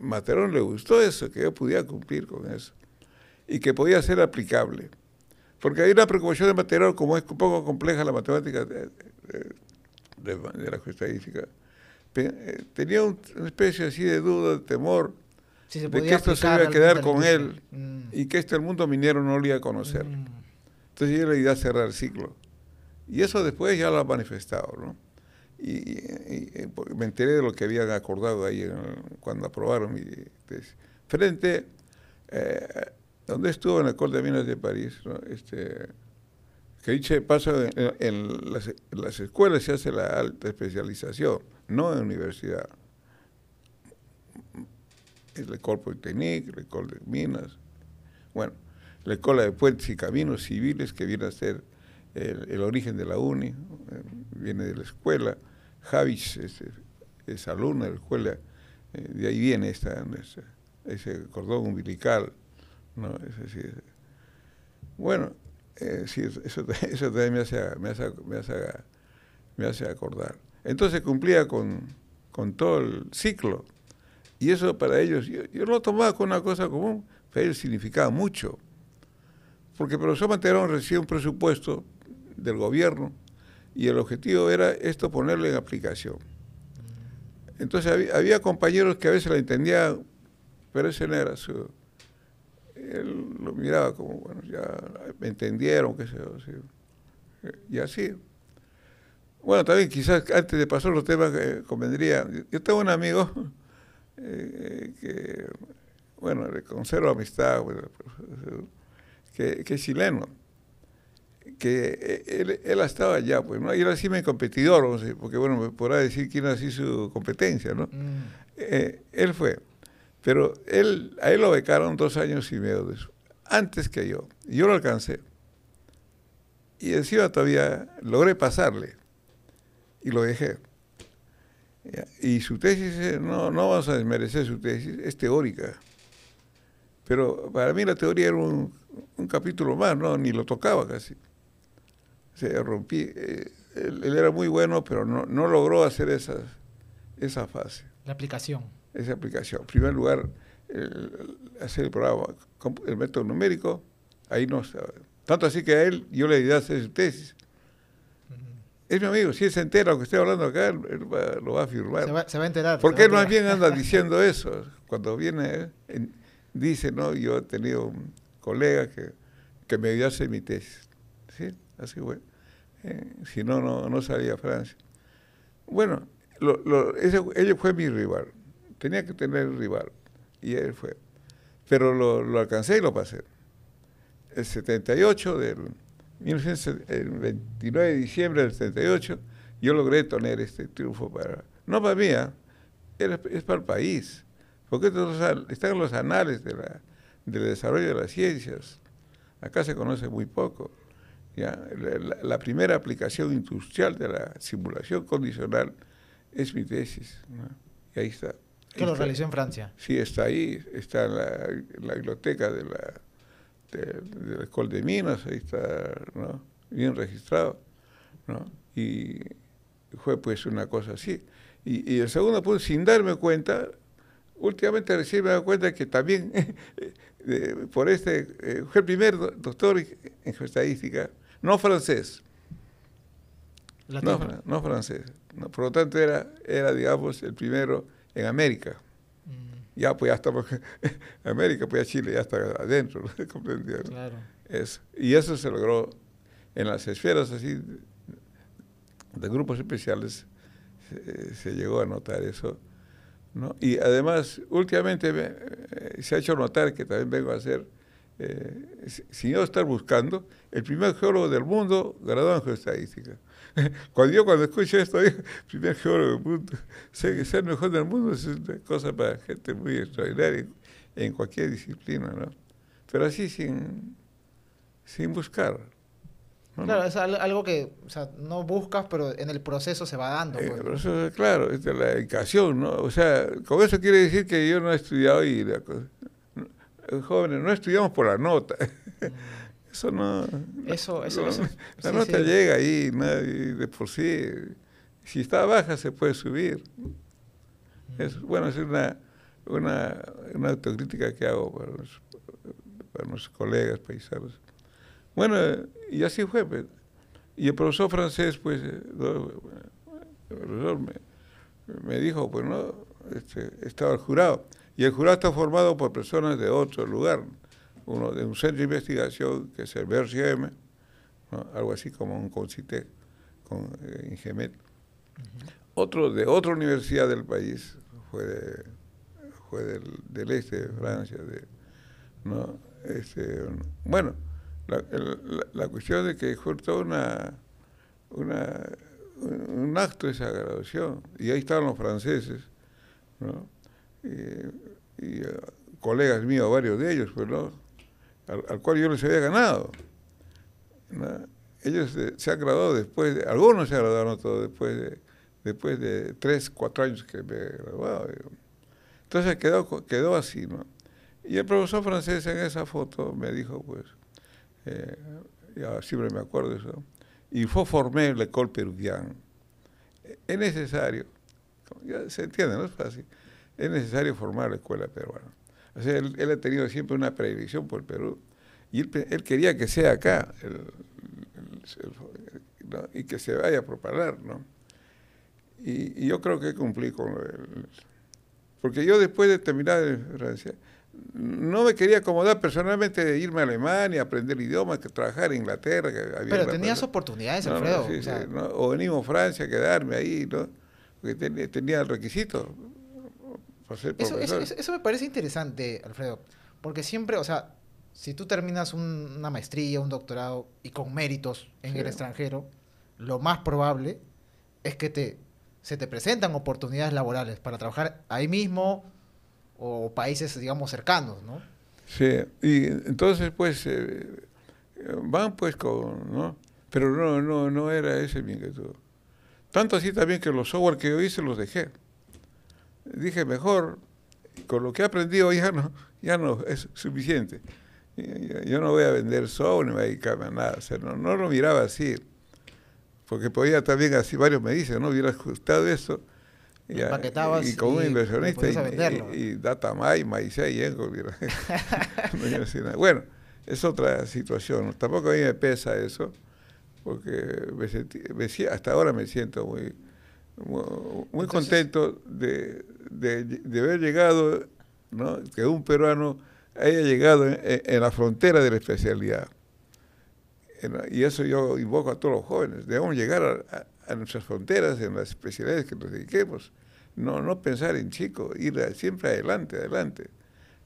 Materón le gustó eso, que yo pudiera cumplir con eso y que podía ser aplicable. Porque hay una preocupación de Materón, como es un poco compleja la matemática de, de- de- de la estadística, eh, tenía un- una especie así de duda, de temor, Si de podía que esto se iba a quedar con él industria. y que este el mundo minero no lo iba a conocer. Mm, mm. Entonces yo le iba a cerrar el ciclo. Y eso después ya lo ha manifestado, ¿no? Y, porque me enteré de lo que habían acordado ahí el- cuando aprobaron mi tesis. Frente, eh, donde estuvo en la École de Minas de París, este, que dicho de paso, en, las, escuelas se hace la alta especialización, no en universidad. Es la École Polytechnique, la École de Minas. Bueno, la Escuela de Puentes y Caminos Civiles, que viene a ser el, origen de la UNI, eh, viene de la escuela. Javis es, es alumno de la escuela, eh, de ahí viene esta, ese, cordón umbilical. ¿no? Es decir, bueno, eh, eso, eso también me hace, me, hace, me, hace, me hace acordar. Entonces cumplía con, con todo el ciclo. Y eso para ellos, yo, yo lo tomaba con una cosa común, ellos significaba mucho. Porque el profesor Manterón recibe un presupuesto del gobierno y el objetivo era esto ponerlo en aplicación. Entonces había, compañeros que a veces la entendían, pero ese no era su... Él lo miraba como, bueno, ya me entendieron, qué sé yo, sí. y así. Bueno, también quizás antes de pasar los temas, eh, convendría, yo tengo un amigo eh, que, bueno, le conservo amistad, bueno, que, que es chileno, que él, él ha estado allá, pues, ¿no? Y él así me competidor, porque, bueno, me podrá decir quién así su competencia, ¿no? Mm. Eh, él fue, pero él, a él lo becaron dos años y medio de eso, antes que yo, y yo lo alcancé. Y encima todavía logré pasarle, y lo dejé. Y su tesis, eh, no, no vamos a desmerecer su tesis, es teórica. Pero para mí la teoría era un, un capítulo más, ¿no? Ni lo tocaba casi. Se rompí. eh, él, él era muy bueno, pero no, no logró hacer esas, esa fase, La aplicación. esa aplicación. En primer lugar, el- hacer el programa, el método numérico, ahí no estaba. Tanto así que a él yo le ayudé a hacer su tesis. Es mi amigo, si él se entera lo que estoy hablando acá, él, él va- lo va a afirmar. Se va, se va a enterar. Porque él más bien anda diciendo eso. Cuando viene, en- dice, no, yo he tenido un colega que, que me ayudó a hacer mi tesis. ¿Sí? Así fue. Eh, si no, no, no salía Francia. Bueno, lo, lo- ese, fue mi rival. Tenía que tener rival. Y él fue. Pero lo, lo alcancé y lo pasé. El 78 del 1900 el 29 de diciembre del 78, yo logré tener este triunfo para, no para mí. Era- es para el país, porque están los anales de la, del desarrollo de las ciencias. Acá se conoce muy poco. ¿Ya? La, primera aplicación industrial de la simulación condicional es mi tesis. ¿no? Y ahí está. Ahí lo realizó en Francia. Sí, está ahí, está en la, en la biblioteca de la, de, de la Escuela de Minas, ahí está, ¿no? Bien registrado, ¿no? Y fue pues una cosa así. Y, y el segundo punto, sin darme cuenta, últimamente recién me he dado cuenta que también eh, por este, eh, fue el primer do- doctor en geoestadística, no francés, no, Latino. fra- no francés, no, por lo tanto era, era, digamos, el primero en América Mm, ya pues ya estamos en América, pues ya Chile ya está adentro, ¿no? claro. Eso. Y eso se logró en las esferas así de grupos especiales, se, se llegó a notar eso. ¿no? Y además, últimamente me- eh, se ha hecho notar que también vengo a ser, eh, si- sin yo estar buscando, el primer geólogo del mundo graduado en geoestadística. Cuando yo cuando escucho esto, digo, primer geólogo del mundo, sé que ser el mejor del mundo es una cosa para gente muy extraordinaria en, en cualquier disciplina, ¿no? Pero así sin, sin buscar. ¿no? Claro, es al- algo que o sea, no buscas, pero en el proceso se va dando. Eh, pues. pero eso, claro, es de la dedicación, ¿no? O sea, con eso quiere decir que yo no he estudiado y la cosa- jóvenes, no estudiamos por la nota. Eso no. Eso, eso, no, eso. La sí, nota sí. llega ahí, ¿no? Y de por sí. Si está baja, se puede subir. Es, bueno, es una, una, una autocrítica que hago para los, para los colegas paisanos. Bueno, y así fue. pues. Y el profesor francés, pues, eh, el profesor me, me dijo, pues, no, este, estaba el jurado. Y el jurado está formado por personas de otro lugar. Uno de un centro de investigación, que es el BRCM, ¿no? algo así como un CONCITEC, con eh, Ingemet. Otro de otra universidad del país, fue, de- fue del, del este de Francia. De, ¿no? este, bueno, la, el- la- la cuestión de que fue toda una, una, un un acto esa graduación, y ahí estaban los franceses, ¿no? Y, y, eh, colegas míos, varios de ellos, pues, ¿no? al, al cual yo les había ganado. ¿no? Ellos eh, se han graduado después, de, algunos se no todos, después de, después de tres, cuatro años que me he graduado. Entonces quedó, quedó así, ¿no? Y el profesor francés en esa foto me dijo, pues, eh, ya siempre me acuerdo de eso, il faut former l'école péruvienne. Es necesario, ya se entiende, no es fácil, es necesario formar la escuela peruana. O sea, él, él ha tenido siempre una predilección por el Perú y él, él quería que sea acá el- el- el- ¿no? y que se vaya a propagar, ¿no? Y, y yo creo que cumplí con del- Porque yo después de terminar en Francia, no me quería acomodar personalmente de irme a Alemania, aprender idiomas, que trabajar en Inglaterra. Que había Pero tenías oportunidades, no, no, Alfredo. sí, o sea, sí, ¿no? O venimos a Francia, quedarme ahí, ¿no? Porque tenía el requisito ser Eso, eso, profesor. eso- eso me parece interesante, Alfredo, porque siempre, o sea, si tú terminas un- una maestría, un doctorado y con méritos en Sí. el extranjero, lo más probable es que te, se te presentan oportunidades laborales para trabajar ahí mismo o países, digamos, cercanos, ¿no? Sí, y entonces pues eh, van pues con, ¿no? Pero no, no, no era ese mi inquietud. Tanto así también que los software que yo hice los dejé. Dije, mejor, con lo que he aprendido ya no, ya no es suficiente. Yo no voy a vender software ni me voy a dedicarme a nada. O sea, no, no lo miraba así. Porque podía también, así varios me dicen, no hubiera ajustado eso, y con un inversionista y, y, y Datamay, Maicea y Engo, nada. bueno, es otra situación. Tampoco a mí me pesa eso, porque me sentí- me hasta ahora me siento muy, muy, Entonces- contento de, de- de haber llegado, ¿no? que un peruano haya llegado en, en- la frontera de la especialidad. En- Y eso yo invoco a todos los jóvenes. Debemos llegar a, a- a nuestras fronteras en las especialidades que nos dediquemos. No, no pensar en chico, ir a- siempre adelante, adelante.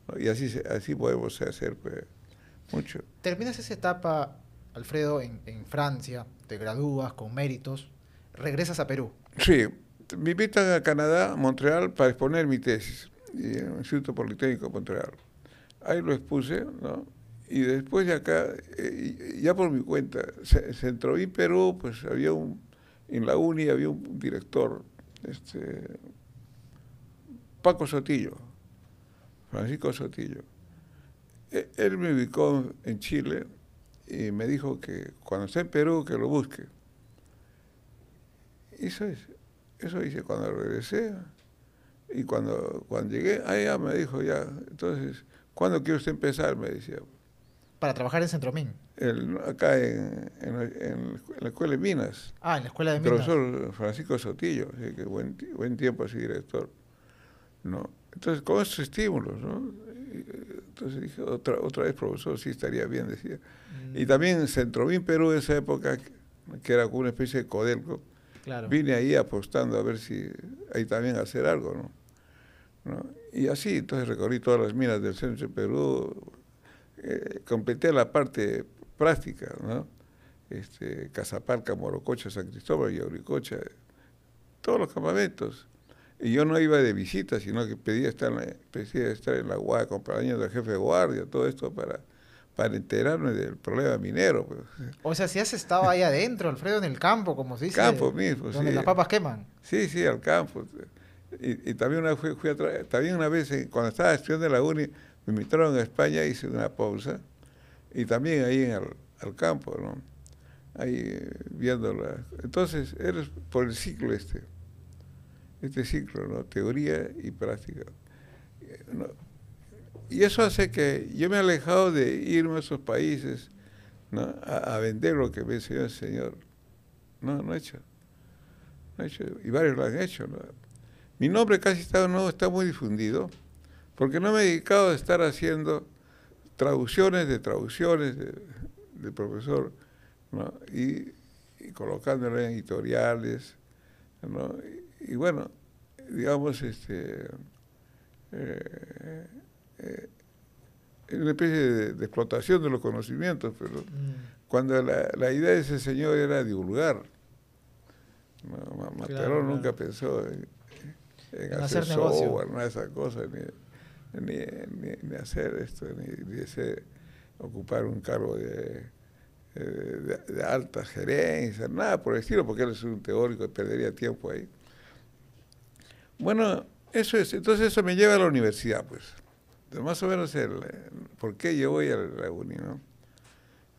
¿no? Y así, así podemos hacer pues, mucho. Terminas esa etapa, Alfredo, en, en Francia, te gradúas con méritos, regresas a Perú. Sí, me invitan a Canadá, Montreal, para exponer mi tesis y en el Instituto Politécnico de Montreal. Ahí lo expuse, ¿no? Y después de acá, eh, y- ya por mi cuenta, Ce- Centroví Perú, pues había un, en la uni había un director, este, Paco Sotillo, Francisco Sotillo. E- Él me ubicó en Chile y me dijo que cuando esté en Perú, que lo busque. Eso es. Eso hice cuando regresé. Y cuando, cuando llegué, ahí ya me dijo ya, entonces, ¿cuándo quiere usted empezar? Me decía. Para trabajar en Centromín. El- acá en, en la- en la escuela de Minas. Ah, en la escuela de El Minas. profesor Francisco Sotillo, así que buen, buen tiempo así director. ¿no? Entonces, con esos estímulos, ¿no? Entonces dije, otra, otra vez profesor, sí estaría bien, decía. Mm, Y también en Centrovín, Perú, esa época, que era como una especie de Codelco, Vine ahí apostando a ver si ahí también hacer algo, ¿no? Y así, entonces recorrí todas las minas del centro de Perú, eh, completé la parte práctica, ¿no? Este, Casapalca, Morococha, San Cristóbal y Auricocha, todos los campamentos. Y yo no iba de visita, sino que pedía estar en la, pedía estar en la guardia, compañía del jefe de guardia, todo esto para, para enterarme del problema minero. Pues. O sea, si has estado ahí adentro, Alfredo, en el campo, como se dice. Campo mismo, Donde sí. las papas queman. Sí, sí, al campo. Y, y también una, fui, fui a también una vez, cuando estaba estudiando en la uni, me invitaron a España, hice una pausa, y también ahí en el, al campo, ¿no? Ahí eh, viéndola. Entonces, eres por el ciclo este, este ciclo, ¿no? Teoría y práctica. Eh, ¿no? Y eso hace que yo me he alejado de irme a esos países, ¿no? A, vender lo que me enseñó el Señor. No, no he hecho. No he hecho. Y varios lo han hecho. Mi nombre casi está, no está muy difundido, porque no me he dedicado a estar haciendo traducciones de traducciones de, profesor, ¿no? y, y colocándolo en editoriales, ¿no? y, y bueno, digamos, este, eh, eh, una especie de, de explotación de los conocimientos, pero Mm, cuando la, la idea de ese señor era divulgar. No, Ma- Materón Claro, nunca claro. pensó en, en En hacer, hacer software, nada de esas cosas, ni, ni, ni- ni hacer esto, ni, ocupar un cargo de, eh, de, de alta gerencia, nada por el estilo, porque él es un teórico y perdería tiempo ahí. Bueno, eso es, entonces eso me lleva a la universidad, pues. Más o menos el, eh, por qué yo voy a la uni, ¿no?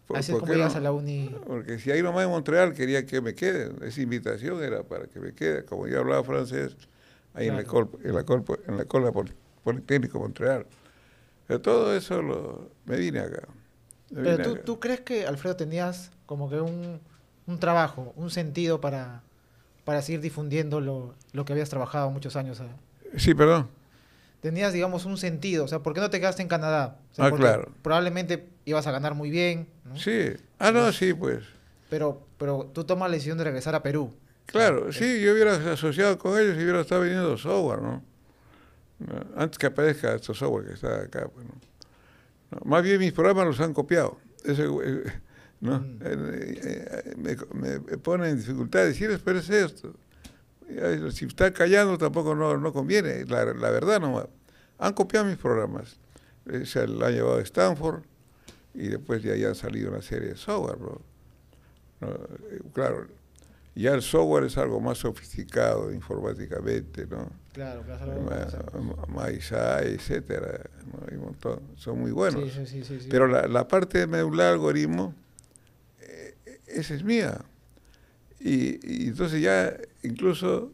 Por- Así es como llegas no- a la uni. porque si ahí nomás en Montreal quería que me quede, esa invitación era para que me quede, como yo hablaba francés, ahí en la Claro. École- en la École- en la Poli- Politécnico Montreal. Pero todo eso lo, me vine acá. me Pero vine tú, acá. tú crees que, Alfredo, tenías como que un, un trabajo, un sentido para, para seguir difundiendo lo, lo que habías trabajado muchos años. eh? Sí, perdón. Tenías, digamos, un sentido. O sea, ¿por qué no te quedaste en Canadá? O sea, Ah, porque claro. Probablemente ibas a ganar muy bien, ¿no? Sí. Ah, no, sí, pues. Pero, pero tú tomas la decisión de regresar a Perú. Claro, sí, yo hubiera asociado con ellos y hubiera estado vendiendo software, ¿no? Antes que aparezca estos software que está acá, pues, ¿no? No, Más bien mis programas los han copiado. Eso, eh, ¿no? Mm. Eh, eh, me, me pone en dificultad decirles, pero es esto. Ya, Si está callando tampoco no, no conviene, la, la verdad no Han copiado mis programas. Eh, Se lo han llevado a Stanford y después ya, ya han salido una serie de software, ¿no? No, eh, Claro, ya el software es algo más sofisticado informáticamente, ¿no? Claro, claro. Maisai, etcétera, ¿no? Hay un montón, son muy buenos. Sí, sí, sí. Pero la, la parte de medular algoritmo, eh, esa es mía. Y, y entonces ya, incluso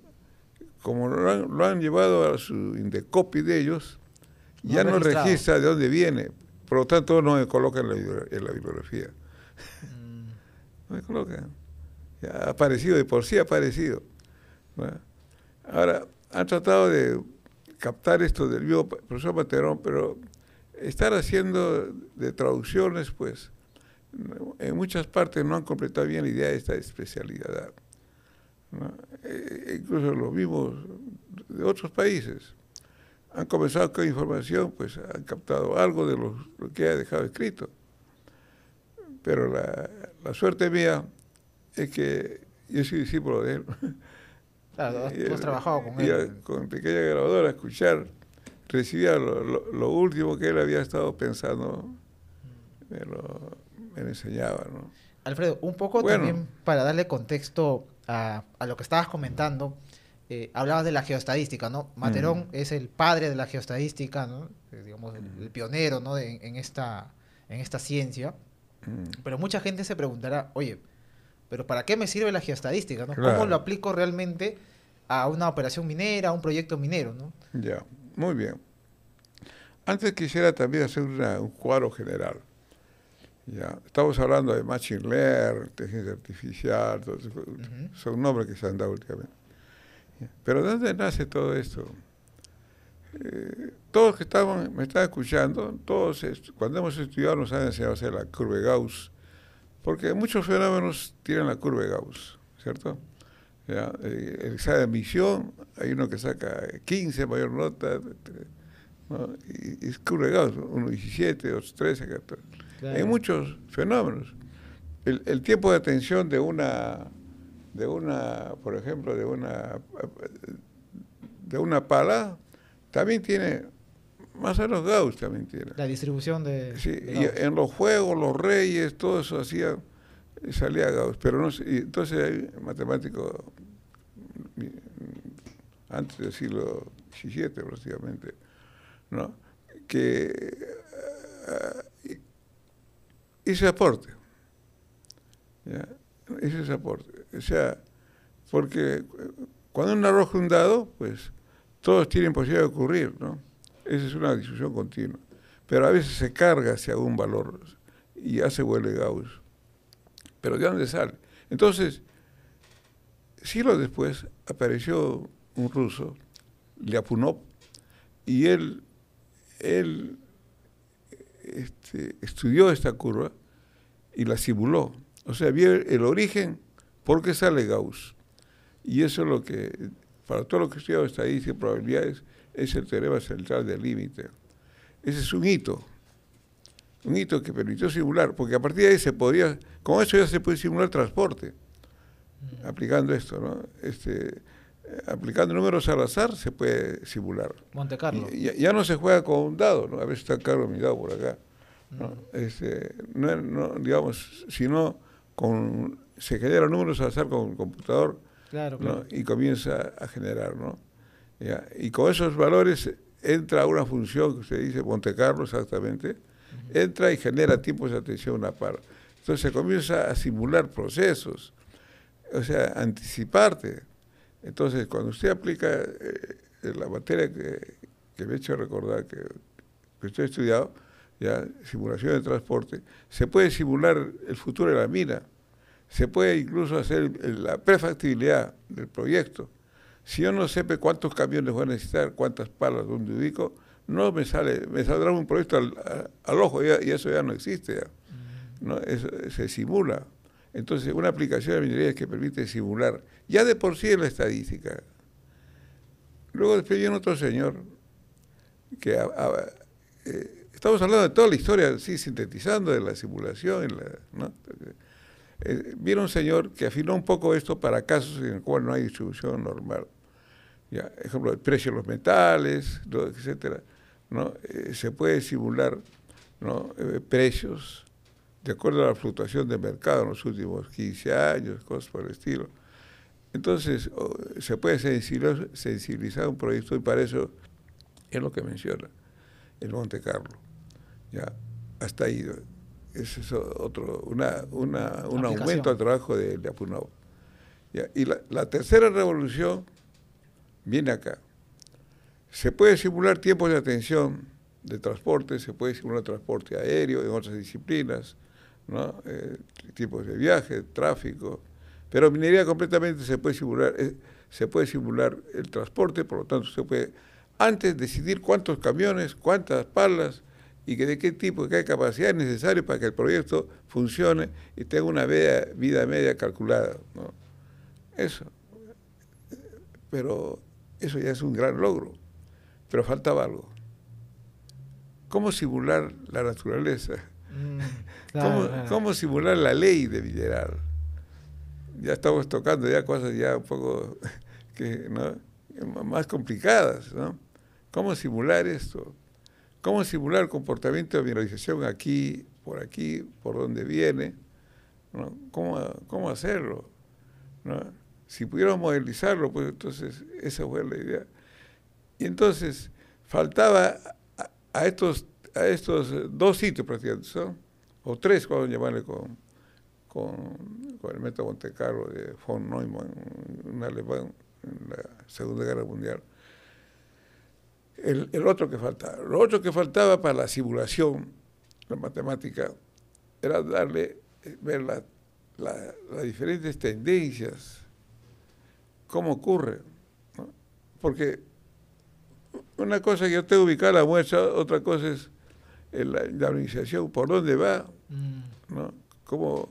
como lo han, lo han llevado a su indecopy de ellos, No ya no registrado. registra de dónde viene. Por lo tanto, no me coloca en la, bibli- en la bibliografía. Mm, No me coloca. Ya ha aparecido, de por sí ha aparecido. Ahora, han tratado de captar esto del vivo profesor Materón, pero estar haciendo de traducciones, pues, en muchas partes no han completado bien la idea de esta especialidad. ¿No? Eh, incluso los mismos de otros países han comenzado con información, pues han captado algo de los- lo que ha dejado escrito. Pero la, la suerte mía es que yo soy discípulo de él. Claro, tú has él- trabajado con él. con pequeña grabadora, escuchar, recibía lo, lo- lo último que él había estado pensando, me lo, me lo enseñaba, ¿no? Alfredo, un poco Bueno. también para darle contexto a, a lo que estabas comentando, eh, hablabas de la geoestadística, ¿no? Materón Mm. es el padre de la geoestadística, ¿no? Eh, digamos, el, el pionero, ¿no? De- en, esta, en esta ciencia. Mm. Pero mucha gente se preguntará, oye, ¿pero para qué me sirve la geoestadística, ¿no? Claro. ¿Cómo lo aplico realmente a una operación minera, a un proyecto minero, ¿no? Ya, muy bien. Antes quisiera también hacer una- un cuadro general. Ya, estamos hablando de Machine Learning, inteligencia artificial, todo eso, son nombres que se han dado últimamente. Ya, Pero ¿de dónde nace todo esto? Eh, todos que estaban, me están escuchando, todos cuando hemos estudiado nos han enseñado a hacer la curva de Gauss, porque muchos fenómenos tienen la curva de Gauss, ¿cierto? Ya, eh, el examen de admisión, hay uno que saca 15, mayor nota, ¿no? y, y es curva de Gauss, uno 17, otro 13, 14. Hay muchos fenómenos. El, el tiempo de atención de una, de una, por ejemplo, de una, de una pala, también tiene, más o menos Gauss también tiene. La distribución de... Sí, de y Gauss. en los juegos, los reyes, todo eso hacía, salía Gauss, pero no y entonces hay matemático antes del siglo XVII prácticamente, ¿no? que hizo aporte, ¿ya? ese aporte, o sea, porque cuando uno arroja un dado, pues todos tienen posibilidad de ocurrir, ¿no? Esa es una discusión continua pero a veces se carga hacia un valor y ya se vuelve Gauss. Pero ¿de dónde sale? Entonces, siglos después apareció un ruso, Lyapunov, y él, él este, estudió esta curva y la simuló. O sea, vio el origen, ¿por qué sale Gauss? Y eso es lo que, para todo lo que estudiado estadística y probabilidades, es el teorema central del límite. Ese es un hito, un hito que permitió simular, porque a partir de ahí se podía, con eso ya se puede simular transporte, aplicando esto, ¿no? Este, aplicando números al azar se puede simular. Monte Carlo. Y- Ya, ya no se juega con un dado, ¿no? A veces está caro mi dado por acá. ¿no? Este, no, no, digamos, sino con, se generan números al azar con un computador Claro, claro. y comienza a generar, ¿no? Ya, Y con esos valores entra una función que usted dice, Monte Carlo exactamente, entra y genera tiempos de atención a una par. Entonces se comienza a simular procesos, o sea, anticiparte. Entonces, cuando usted aplica eh, la materia que, que me ha hecho recordar que, que usted ha estudiado, ya, simulación de transporte, se puede simular el futuro de la mina, se puede incluso hacer la prefactibilidad del proyecto. Si yo no sepa cuántos camiones voy a necesitar, cuántas palas, dónde ubico, no me sale, me saldrá un proyecto al, al ojo ya- y eso ya no existe. ya. ¿no? Eso, se simula. Entonces, una aplicación de minería que permite simular, ya de por sí en la estadística. Luego después viene otro señor que eh, estamos hablando de toda la historia, sí, sintetizando de la simulación, la-. Eh, viene un señor que afinó un poco esto para casos en los cuales no hay distribución normal. Ya, ejemplo, el precio de los metales, etcétera. ¿no? Eh, se puede simular ¿no? Precios de acuerdo a la fluctuación del mercado en los últimos 15 años, cosas por el estilo. Entonces, se puede sensibilizar, sensibilizar un proyecto y para eso es lo que menciona el Monte Carlo. ¿ya? Hasta ahí. Ese es otro, una, una, un Aplicación. aumento al trabajo de Lyapunov. ¿ya? Y la, la tercera revolución viene acá. Se puede simular tiempos de atención de transporte, se puede simular transporte aéreo en otras disciplinas, ¿no? Eh, tipos de viaje, tráfico, pero minería completamente se puede simular, eh, se puede simular el transporte, por lo tanto se puede antes decidir cuántos camiones, cuántas palas y que de qué tipo, qué capacidad es necesario para que el proyecto funcione y tenga una vida, vida media calculada. ¿no? Eso. Pero eso ya es un gran logro. Pero faltaba algo. ¿Cómo simular la naturaleza? Mm, ¿Cómo, claro. cómo simular la ley de mineral? Ya estamos tocando ya cosas ya un poco que, ¿no? más complicadas. ¿no? ¿Cómo simular esto? ¿Cómo simular el comportamiento de mineralización aquí, por aquí, por donde viene? ¿no? ¿Cómo, ¿Cómo hacerlo? ¿no? Si pudiéramos modelizarlo, pues entonces esa fue la idea. Y entonces faltaba a, a estos, a estos dos sitios prácticamente, ¿no? o tres, cuando llamarle con, con, con el método Monte Carlo de von Neumann, un alemán en la Segunda Guerra Mundial. El, el, otro que faltaba. Lo otro que faltaba para la simulación, la matemática, era darle, ver las la, la diferentes tendencias, cómo ocurre. ¿no? Porque una cosa que yo tengo ubicada la muestra, otra cosa es la, la organización, por dónde va, Mm. ¿no? Cómo,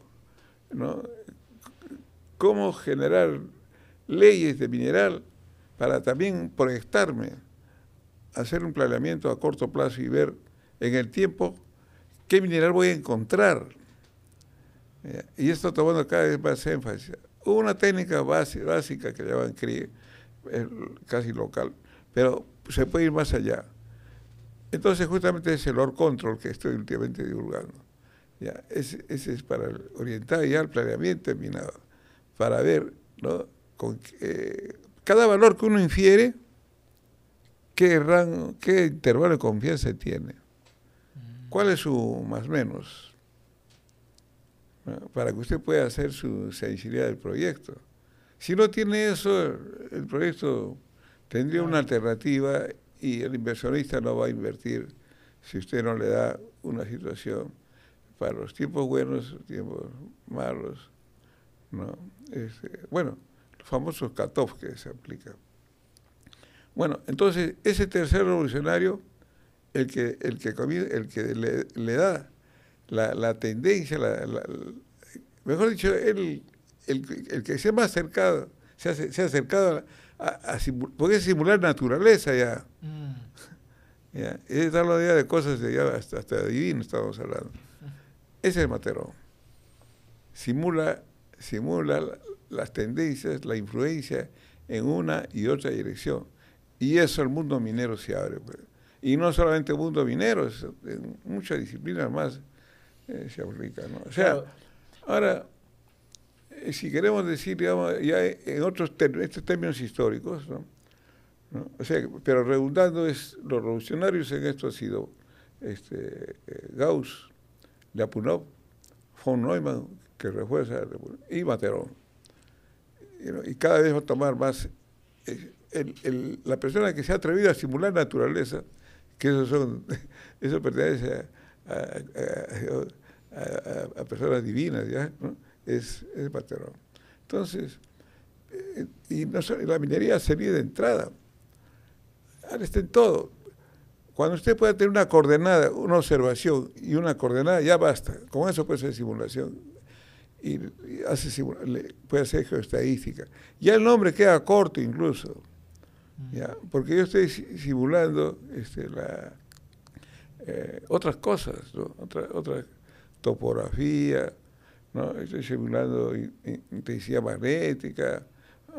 cómo generar leyes de mineral para también proyectarme, hacer un planeamiento a corto plazo y ver en el tiempo qué mineral voy a encontrar. Y esto tomando cada vez más énfasis. Hubo una técnica base, básica que llaman CRI, casi local, pero se puede ir más allá. Entonces justamente es el OR Control que estoy últimamente divulgando. Ya, ese, ese, es para orientar ya el planeamiento terminado, para ver ¿no? con eh, cada valor que uno infiere, qué rango, qué intervalo de confianza tiene, cuál es su más menos, ¿no? para que usted pueda hacer su sensibilidad del proyecto. Si no tiene eso, el proyecto tendría una alternativa y el inversionista no va a invertir si usted no le da una situación para los tiempos buenos, los tiempos malos, ¿no? Este, bueno, los famosos cut-off que se aplican. Bueno, entonces ese tercer revolucionario, el que, el que, el que le, le da la, la tendencia, la, la, mejor dicho, el, el, el, que se ha más acercado, se ha, se ha acercado a, a, a simu, puede simular naturaleza ya. Mm. ya es idea de cosas de ya hasta, hasta divino estamos hablando. Ese es el Materón. Simula, simula las tendencias, la influencia en una y otra dirección. Y eso el mundo minero se abre. Pues. Y no solamente el mundo minero, en muchas disciplinas más eh, se aplica. ¿no? O sea, ahora, eh, si queremos decir, digamos, ya en otros términos, estos términos históricos, ¿no? ¿no? O sea, pero redundando, es, los revolucionarios en esto han sido este, eh, Gauss, Lyapunov, von Neumann, que refuerza, y Materón. Y, cada vez va a tomar más eh, la persona que se ha atrevido a simular naturaleza, que eso, son, eso pertenece a, a personas divinas, ¿ya? ¿no? es, es Materón. Entonces, eh, y no, la minería sería de entrada. Ahora está en todo. Cuando usted pueda tener una coordenada, una observación y una coordenada, ya basta. Con eso puede ser simulación. Y, hace simula, puede hacer geoestadística. Ya el nombre queda corto incluso. ¿ya? Porque yo estoy simulando este, eh, otras cosas, ¿no? topografía, estoy simulando intensidad magnética,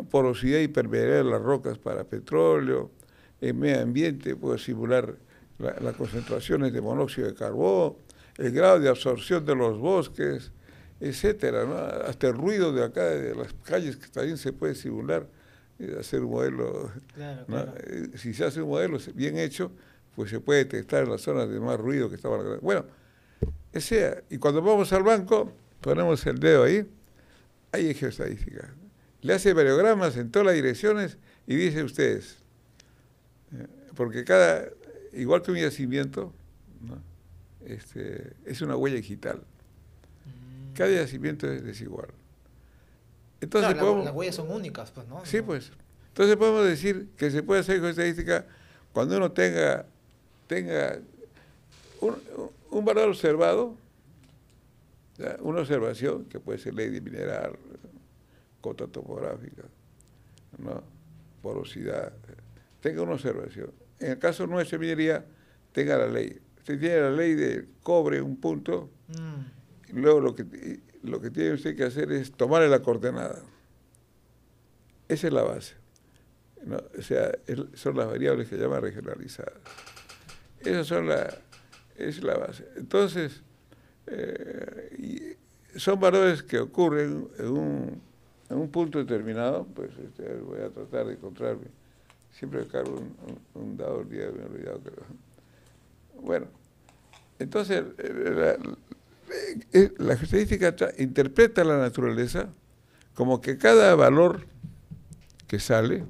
porosidad y permeabilidad de las rocas para petróleo, en medio ambiente puedo simular las la concentraciones de monóxido de carbón, el grado de absorción de los bosques, etcétera, ¿no? hasta el ruido de acá, de las calles, que también se puede simular, hacer un modelo. Claro, ¿no? claro. Si se hace un modelo bien hecho, pues se puede detectar en las zonas de más ruido que estaban. Bueno, sea, y cuando vamos al banco, ponemos el dedo ahí, ahí hay geoestadística. Le hace variogramas en todas las direcciones Y dice ustedes, eh, porque cada, igual que un yacimiento, ¿no? este, es una huella digital. Cada yacimiento es desigual. Entonces claro, podemos, las huellas son únicas, pues, ¿no? Sí, pues. Entonces podemos decir que se puede hacer estadística cuando uno tenga, tenga un, un valor observado, una observación que puede ser ley de mineral, cota topográfica, ¿no? porosidad, tenga una observación. En el caso nuestro minería, tenga la ley. Usted tiene la ley de cobre, un punto, mm. y luego lo que, lo que tiene usted que hacer es tomarle la coordenada. Esa es la base. O sea, son las variables que llaman regionalizadas. Esas son la, es la base. Entonces, eh, son valores que ocurren en un, en un punto determinado, pues este, voy a tratar de encontrarme. Siempre cargo un, dado el día, me he olvidado que Bueno, entonces la, la estadística interpreta la naturaleza como que cada valor que sale,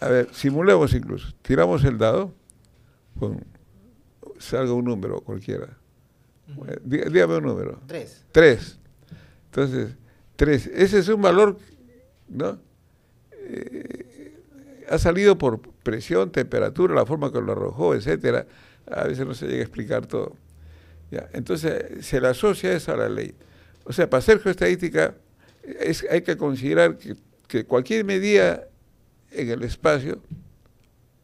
a, ver, simulemos incluso, tiramos el dado, salga un número cualquiera. dígame un número. Tres. Tres. Entonces, tres. Ese es un valor, ¿no? Eh, ha salido por presión, temperatura, la forma que lo arrojó, etcétera. A veces no se llega a explicar todo. Entonces, se le asocia eso a la ley. O sea, para hacer geoestadística es, hay que considerar que cualquier medida en el espacio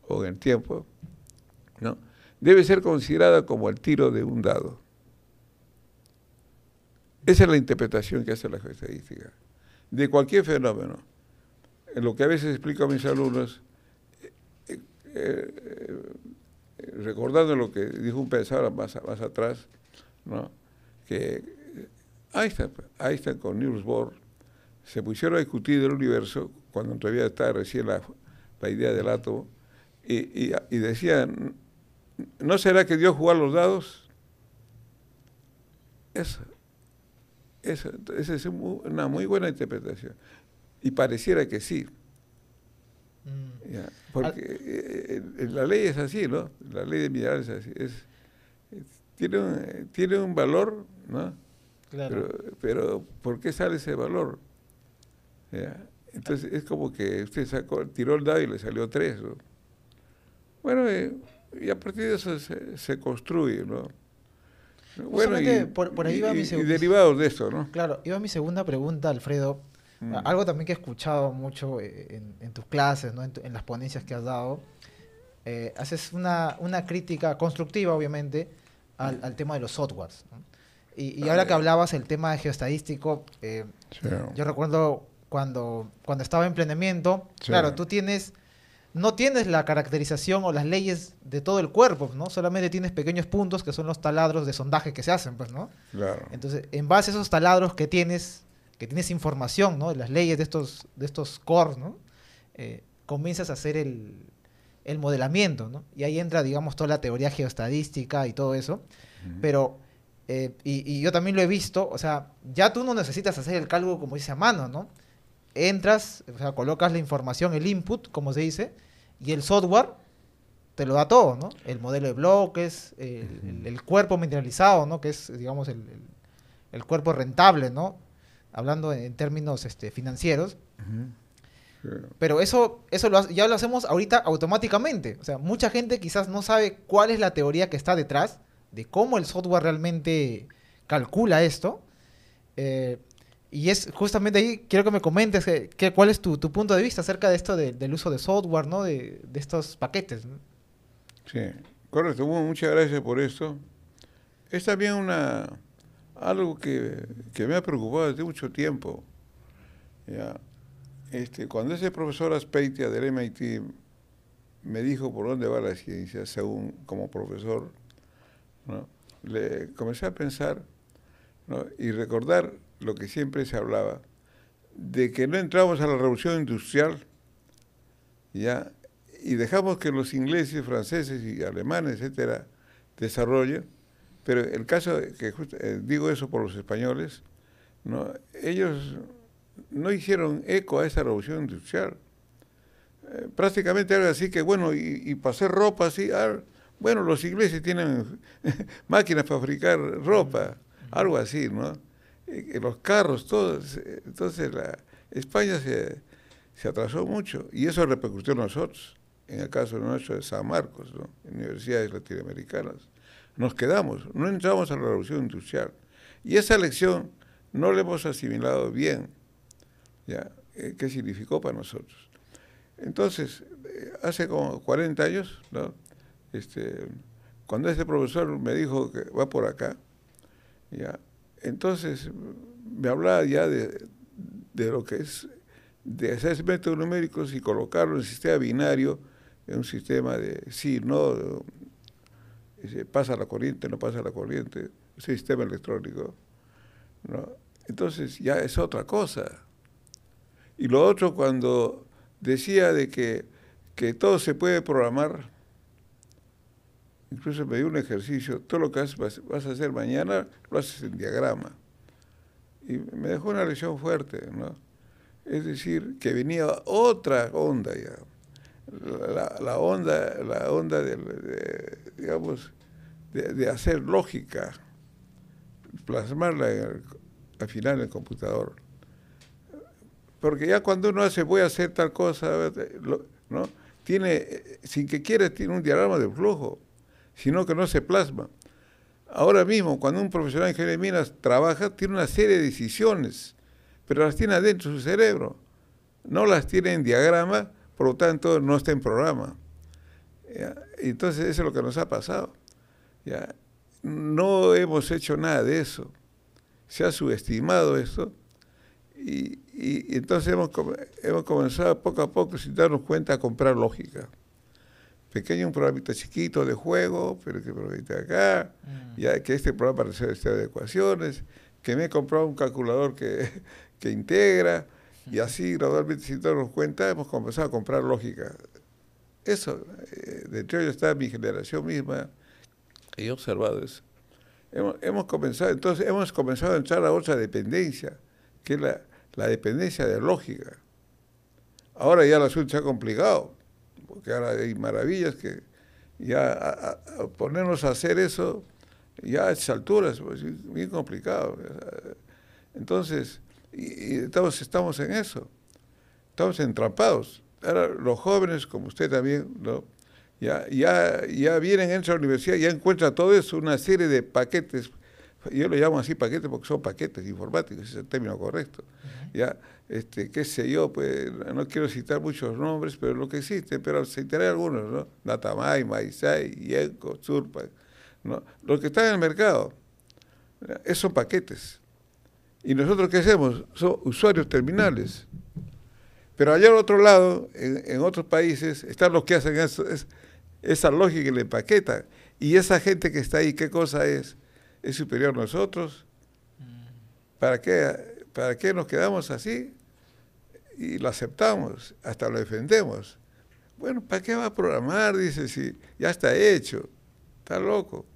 o en el tiempo ¿no? debe ser considerada como el tiro de un dado. Esa es la interpretación que hace la estadística. De cualquier fenómeno. Lo que a veces explico a mis alumnos, eh, eh, recordando lo que dijo un pensador más, más atrás, ¿no? que Einstein, Einstein con Niels Bohr se pusieron a discutir del universo, cuando todavía estaba recién la, idea del átomo, y, decían, ¿no será que Dios jugó los dados? Esa es una muy buena interpretación. Y pareciera que sí. Mm. porque eh, eh, la ley es así, ¿no? La ley de minerales es así. Es, tiene, un, tiene un valor, ¿no? Claro. Pero, pero ¿por qué sale ese valor? Entonces es como que usted sacó, tiró el dado y le salió tres. Bueno, eh, y a partir de eso se, construye, ¿no? Bueno, y, por, ahí mi derivados de eso, ¿no? Claro, iba mi segunda pregunta, Alfredo. Mm. Algo también que he escuchado mucho eh, en, tus clases, ¿no? en, las ponencias que has dado. Eh, haces una, una, crítica constructiva, obviamente, al, al tema de los softwares. Y, ahora que hablabas el tema de geoestadístico, yo recuerdo cuando, cuando estaba en planeamiento, claro, tú tienes, no tienes la caracterización o las leyes de todo el cuerpo, ¿no? Solamente tienes pequeños puntos que son los taladros de sondaje que se hacen, pues, ¿no? Claro. Entonces, en base a esos taladros que tienes, que tienes información, ¿no? De las leyes de estos, de estos cores, ¿no? Eh, comienzas a hacer el, el modelamiento, ¿no? Y ahí entra, digamos, toda la teoría geoestadística y todo eso. Pero, eh, y, y, yo también lo he visto, o sea, ya tú no necesitas hacer el cálculo como dice a mano, ¿no? entras, o sea, colocas la información, el input, como se dice, y el software te lo da todo, ¿no? El modelo de bloques, el, cuerpo mineralizado, ¿no? Que es, digamos, el, cuerpo rentable, ¿no? Hablando en términos este, financieros. Pero eso, eso lo, ya lo hacemos ahorita automáticamente. O sea, mucha gente quizás no sabe cuál es la teoría que está detrás de cómo el software realmente calcula esto. Eh, y es justamente ahí, quiero que me comentes que, cuál es tu, punto de vista acerca de esto del uso de software, ¿no? De, estos paquetes. Sí, correcto. muchas gracias por esto. Es también una algo que, me ha preocupado desde mucho tiempo. ¿ya? Este, cuando ese profesor Aspeitia del MIT me dijo por dónde va la ciencia, según como profesor, le comencé a pensar y recordar lo que siempre se hablaba, de que no entramos a la revolución industrial, ¿ya? y dejamos que los ingleses, franceses y alemanes, etcétera, desarrollen, pero el caso, que eh, digo eso por los españoles, ¿no? ellos no hicieron eco a esa revolución industrial. eh, prácticamente algo así que, bueno, y, y para hacer ropa así, ah, bueno, los ingleses tienen máquinas para fabricar ropa, algo así, ¿no? Eh, los carros, todos. Entonces, la, España se, se atrasó mucho y eso repercutió en nosotros, en el caso nuestro de San Marcos, ¿no? universidades latinoamericanas. Nos quedamos, no entramos a la revolución industrial. Y esa lección no la hemos asimilado bien, ¿ya? Eh, ¿Qué significó para nosotros? Entonces, eh, hace como 40 años, ¿no? este, cuando este profesor me dijo que va por acá, ¿ya? entonces me hablaba ya de, de lo que es de hacer métodos numéricos y colocarlo en un sistema binario, en un sistema de sí, no, pasa la corriente, no pasa la corriente, sistema electrónico. Entonces ya es otra cosa. Y lo otro cuando decía de que, que todo se puede programar, incluso me dio un ejercicio, todo lo que vas, vas a hacer mañana lo haces en diagrama. Y me dejó una lección fuerte, ¿no? Es decir, que venía otra onda ya. La, onda, la onda de, digamos, de, hacer lógica, plasmarla al final en el computador. Porque ya cuando uno hace, voy a hacer tal cosa, ¿no? Tiene, sin que quiera, tiene un diagrama de flujo, sino que no se plasma. Ahora mismo, cuando un profesional de ingeniería de minas trabaja, tiene una serie de decisiones pero las tiene adentro de su cerebro. No las tiene en diagrama, por lo tanto no está en programa. Entonces eso es lo que nos ha pasado. ¿ya? No hemos hecho nada de eso. Se ha subestimado esto y, entonces hemos, hemos, comenzado poco a poco, sin darnos cuenta, a comprar lógica. Pequeño, un programita chiquito de juego, pero que programita acá, mm. ya que este programa para hacer este de ecuaciones, que me he comprado un calculador que, que integra, y así gradualmente, sin darnos cuenta, hemos comenzado a comprar lógica. Eso, eh, dentro de está mi generación misma, y he observado eso. Hemos, comenzado, entonces, hemos comenzado a entrar a otra dependencia, que es la, la dependencia de lógica. Ahora ya el asunto se ha complicado, porque ahora hay maravillas que ya ponernos a hacer eso, ya a esas alturas, pues, bien complicado. Entonces, y, estamos, estamos en eso. Estamos entrampados. Ahora, los jóvenes, como usted también, ¿no? ya, ya, ya vienen, a la universidad, ya encuentran todo eso, una serie de paquetes. Yo lo llamo así paquetes porque son paquetes informáticos, es el término correcto. Ya, este, qué sé yo, pues no quiero citar muchos nombres, pero lo que existe, pero citaré algunos, ¿no? Datamai, Maisai, Yenko, Surpa, ¿no? Los que están en el mercado, esos son paquetes. ¿Y nosotros qué hacemos? Son usuarios terminales. Pero allá al otro lado, en, otros países, están los que hacen eso, es, esa lógica y la empaquetan. Y esa gente que está ahí, ¿qué cosa es? ¿Es superior a nosotros? ¿Para qué, ¿Para qué nos quedamos así? Y lo aceptamos, hasta lo defendemos. Bueno, ¿para qué va a programar? Dice, si ya está hecho. Está loco.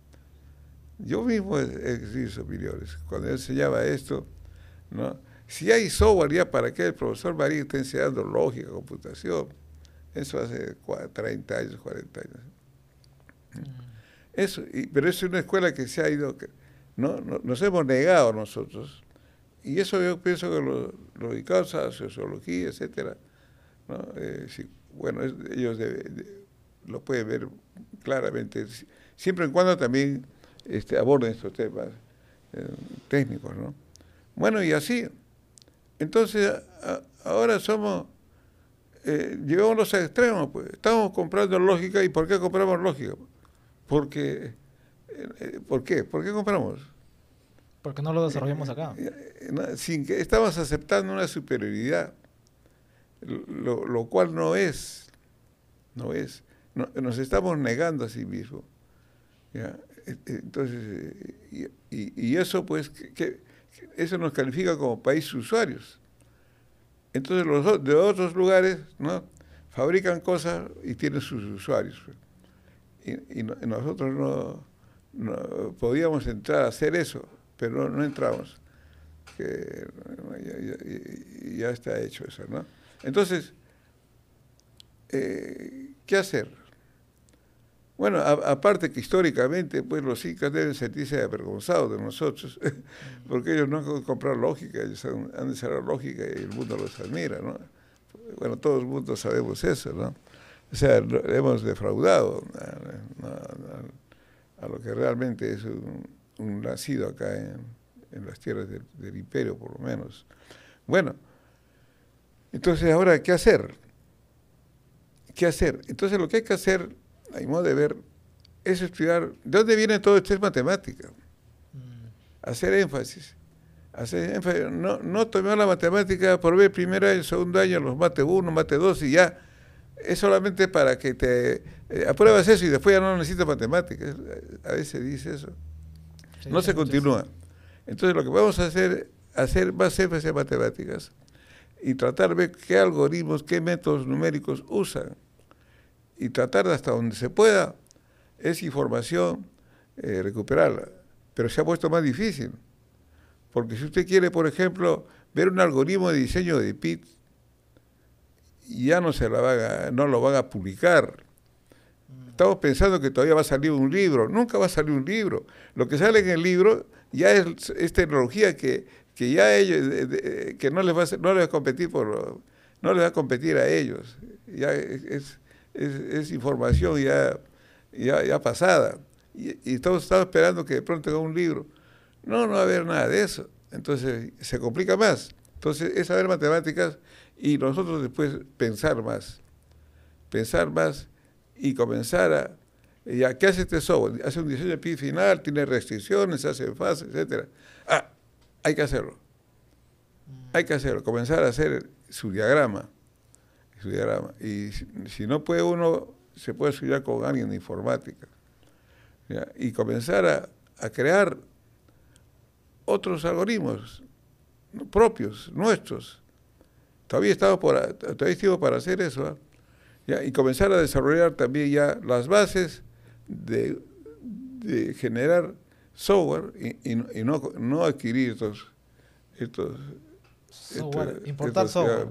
Yo mismo sido superiores. Cuando enseñaba esto, ¿no? Si hay software ya para que el profesor Marín esté enseñando lógica, computación, eso hace 30 años, 40 años. Eso, pero es una escuela que se ha ido, ¿no? nos hemos negado nosotros. Y eso yo pienso que lo, lo dedicados a sociología, etcétera. Eh, bueno, ellos lo pueden ver claramente, siempre y cuando también este, aborden estos temas eh, técnicos, ¿no? Bueno, y así. Entonces, ahora somos, eh, llegamos a los extremos, pues. Estamos comprando lógica, ¿y por qué compramos lógica? Porque, eh, eh, ¿por qué? ¿Por qué compramos? Porque no lo desarrollamos acá. Sin que estamos aceptando una superioridad, lo, cual no es, no es. nos estamos negando a sí mismos. Entonces, y, eso pues, que, eso nos califica como país usuarios. Entonces los de otros lugares ¿no? fabrican cosas y tienen sus usuarios. Y, nosotros no, podíamos entrar a hacer eso, pero no, entramos. Que, ya, está hecho eso, ¿no? Entonces, eh, ¿qué hacer? Bueno, aparte que históricamente, pues los incas deben sentirse avergonzados de nosotros, porque ellos no han comprado lógica, ellos han, han desarrollado lógica y el mundo los admira, ¿no? Bueno, todo el mundo sabemos eso, ¿no? O sea, hemos defraudado a, lo que realmente es un, nacido acá en, las tierras del, imperio, por lo menos. Bueno, entonces ahora, ¿qué hacer? ¿Qué hacer? Entonces lo que hay que hacer, a mi modo de ver, es estudiar, ¿de dónde viene todo esto? Es matemática. Mm. Hacer énfasis. Hacer énfasis. No, no tomar la matemática por ver primer año, segundo año, los mate uno, mate dos y ya es solamente para que te eh, apruebas eso y después ya no necesitas matemáticas. A veces dice eso. no se continúa. Entonces lo que vamos a hacer, hacer más énfasis en matemáticas y tratar de ver qué algoritmos, qué métodos numéricos usan y tratar de hasta donde se pueda esa información eh, recuperarla. Pero se ha puesto más difícil. Porque si usted quiere, por ejemplo, ver un algoritmo de diseño de PIT, ya no, se la va no lo van a publicar. Estamos pensando que todavía va a salir un libro. Nunca va a salir un libro. Lo que sale en el libro ya es, tecnología que, que ya ellos, que no les va a, no les va a competir por, no les va a competir a ellos. Ya es, es, información ya, ya, ya pasada. Y, y estamos, estamos, esperando que de pronto haga un libro. No, no va a haber nada de eso. Entonces se complica más. Entonces es saber matemáticas y nosotros después pensar más, pensar más y comenzar a, ya, ¿qué hace este software? Hace un diseño de final, tiene restricciones, hace fases, etcétera. Ah, hay que hacerlo. Hay que hacerlo, comenzar a hacer su diagrama. Diagrama. Y si, no puede uno, se puede estudiar con alguien de informática. Y comenzar a, a crear otros algoritmos propios, nuestros, Todavía estamos por, todavía para hacer eso. ¿ah? ¿Ya? Y comenzar a desarrollar también ya las bases de, generar software y, no, no, adquirir estos... estos software, importar software.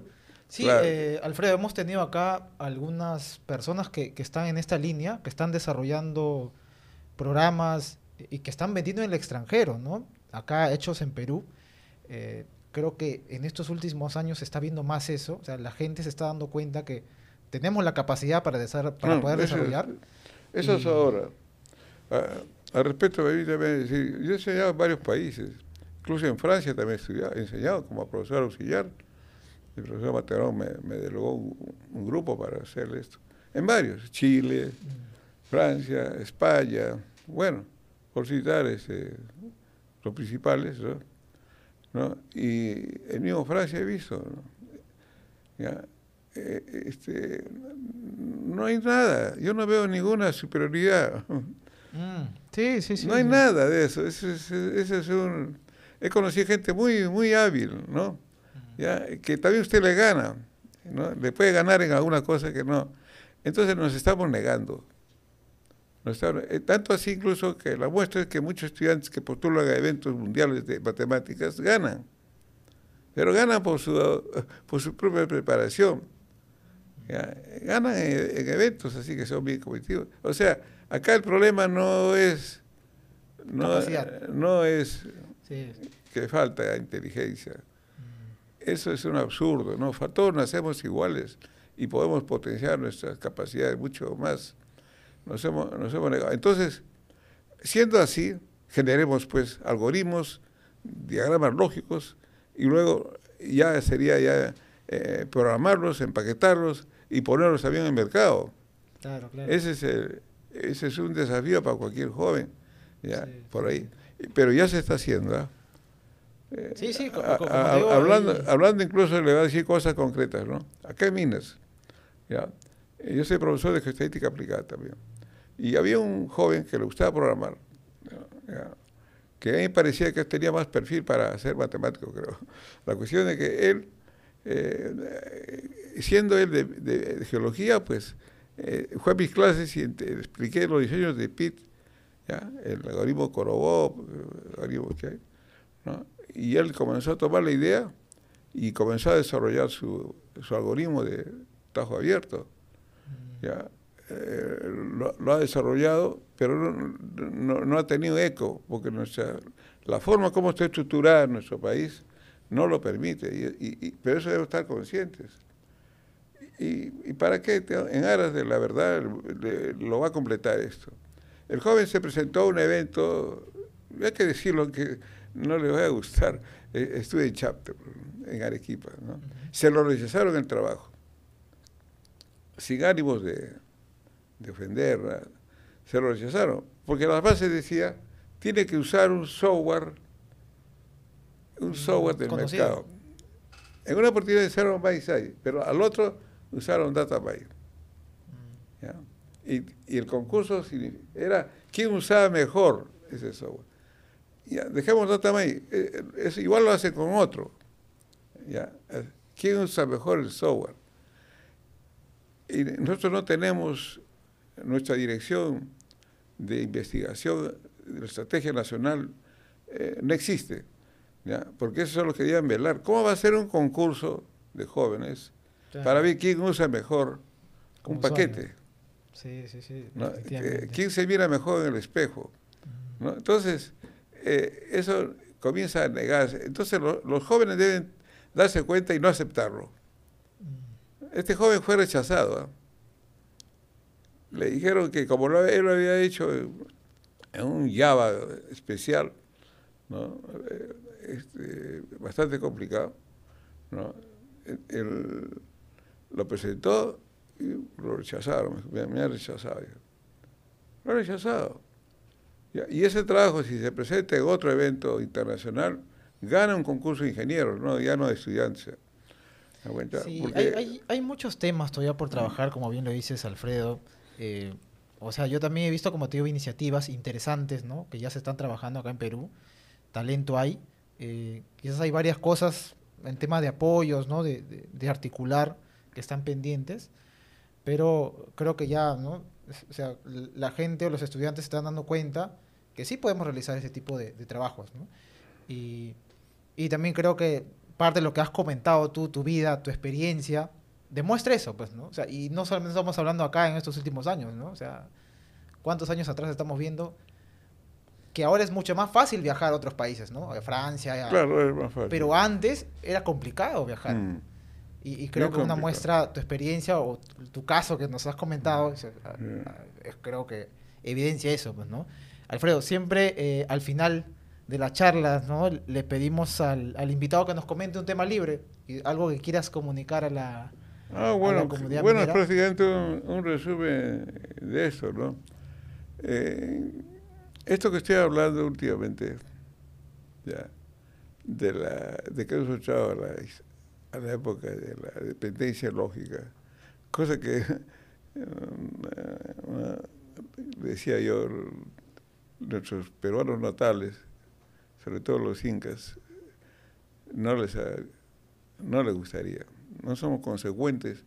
Sí, eh, Alfredo, hemos tenido acá algunas personas que, que, están en esta línea, que están desarrollando programas y que están vendiendo en el extranjero, ¿no? Acá hechos en Perú. Eh, creo que en estos últimos años se está viendo más eso, o sea, la gente se está dando cuenta que tenemos la capacidad para, para poder desarrollar. eso es ahora. Ah, al respecto, decir, yo he enseñado en varios países, incluso en Francia también he, enseñado como profesor auxiliar. El profesor Materón me, me delegó un, grupo para hacer esto. En varios, Chile, Francia, España, bueno, por citar este, los principales, ¿no? Y el mismo Francia he visto, ¿Ya? Eh, este, no hay nada, yo no veo ninguna superioridad. Mm, sí, sí, sí. No hay nada de eso. Ese, es un... He conocido gente muy, muy hábil, ¿no? ¿Ya? Que también usted le gana, ¿no? Le puede ganar en alguna cosa que no. Entonces nos estamos negando. Eh, tanto así incluso que la muestra es que muchos estudiantes que postulan a eventos mundiales de matemáticas ganan, pero ganan por su, por su propia preparación. Ganan en, eventos así que son bien competitivos. O sea, acá el problema no es no, no es que falta inteligencia. Eso es un absurdo, ¿no? Todos nacemos iguales y podemos potenciar nuestras capacidades mucho más nos hemos, nos hemos negado. Entonces, siendo así, generemos pues algoritmos, diagramas lógicos y luego ya sería ya eh, programarlos, empaquetarlos y ponerlos también en el mercado. Claro, claro. Ese es, ese es un desafío para cualquier joven, ya, por ahí. Pero ya se está haciendo. Sí, sí, hablando, hablando incluso le voy a decir cosas concretas, ¿no? Acá en Minas, ya. Yo soy profesor de geoestadística aplicada también. Y había un joven que le gustaba programar, que a mí parecía que tenía más perfil para ser matemático, creo. La cuestión es que él, eh, siendo él de, geología, pues eh, fue a mis clases y expliqué los diseños de PIT, el algoritmo Korobov, y él comenzó a tomar la idea y comenzó a desarrollar su, su algoritmo de tajo abierto. ya, eh, lo, lo, ha desarrollado, pero no, no, no, ha tenido eco, porque nuestra, la forma como está estructurada nuestro país no lo permite, y, y, y, pero eso debe estar conscientes. Y, ¿Y, para qué? En aras de la verdad le, lo va a completar esto. El joven se presentó a un evento, hay que decirlo que no le va a gustar, eh, estuve en Chapter, en Arequipa, ¿no? se lo rechazaron el trabajo, sin ánimos de, de ofender, se lo rechazaron, porque las bases decía, tiene que usar un software, un software del Conocido. mercado. En una oportunidad usaron ByteSize, pero al otro usaron DataByte. ¿ya? Y, y, el concurso era quién usaba mejor ese software. Ya, dejemos DataByte, eh, es, igual lo hace con otro. ¿ya? ¿Quién usa mejor el software? Y nosotros no tenemos nuestra dirección de investigación de la estrategia nacional eh, no existe, ¿ya? porque eso es lo que deben velar. ¿Cómo va a ser un concurso de jóvenes claro. para ver quién usa mejor un paquete? Sí, sí, sí. ¿no? Eh, ¿Quién se mira mejor en el espejo? ¿no? Entonces, eh, eso comienza a negarse. Entonces, lo, los jóvenes deben darse cuenta y no aceptarlo. Este joven fue rechazado. ¿eh? Le dijeron que como lo, él lo había hecho en un Java especial, ¿no? este, bastante complicado, ¿no? Él lo presentó y lo rechazaron, me, me rechazado. Lo han rechazado. Y ese trabajo, si se presenta en otro evento internacional, gana un concurso de ingenieros, ¿no? ya no de estudiantes. Sí, Porque... hay, hay, hay, muchos temas todavía por trabajar, como bien lo dices, Alfredo. Eh, o sea, yo también he visto, como te digo, iniciativas interesantes, ¿no? Que ya se están trabajando acá en Perú. Talento hay. Eh, quizás hay varias cosas en tema de apoyos, ¿no? De, de, de, articular que están pendientes. Pero creo que ya, ¿no? O sea, la gente o los estudiantes se están dando cuenta que sí podemos realizar ese tipo de, de trabajos, ¿no? Y, y también creo que parte de lo que has comentado tú, tu vida, tu experiencia, demuestra eso, pues, ¿no? O sea, y no solamente estamos hablando acá en estos últimos años, ¿no? O sea, ¿cuántos años atrás estamos viendo que ahora es mucho más fácil viajar a otros países, ¿no? A Francia. A... Claro, es más fácil. Pero antes era complicado viajar. Mm. Y, y, creo Muy que complicado. una muestra, tu experiencia o tu caso que nos has comentado, yeah. creo que evidencia eso, pues, ¿no? Alfredo, siempre eh, al final de la charla, ¿no? Le pedimos al, al, invitado que nos comente un tema libre, y algo que quieras comunicar a la, ah, bueno, a la comunidad Bueno, es prácticamente un, un, resumen de eso, ¿no? Eh, esto que estoy hablando últimamente, ya, de, la, de que hemos escuchado a la, a la época de la dependencia lógica, cosa que uh, decía yo, nuestros peruanos natales, sobre todo los incas, no les, no les gustaría. No somos consecuentes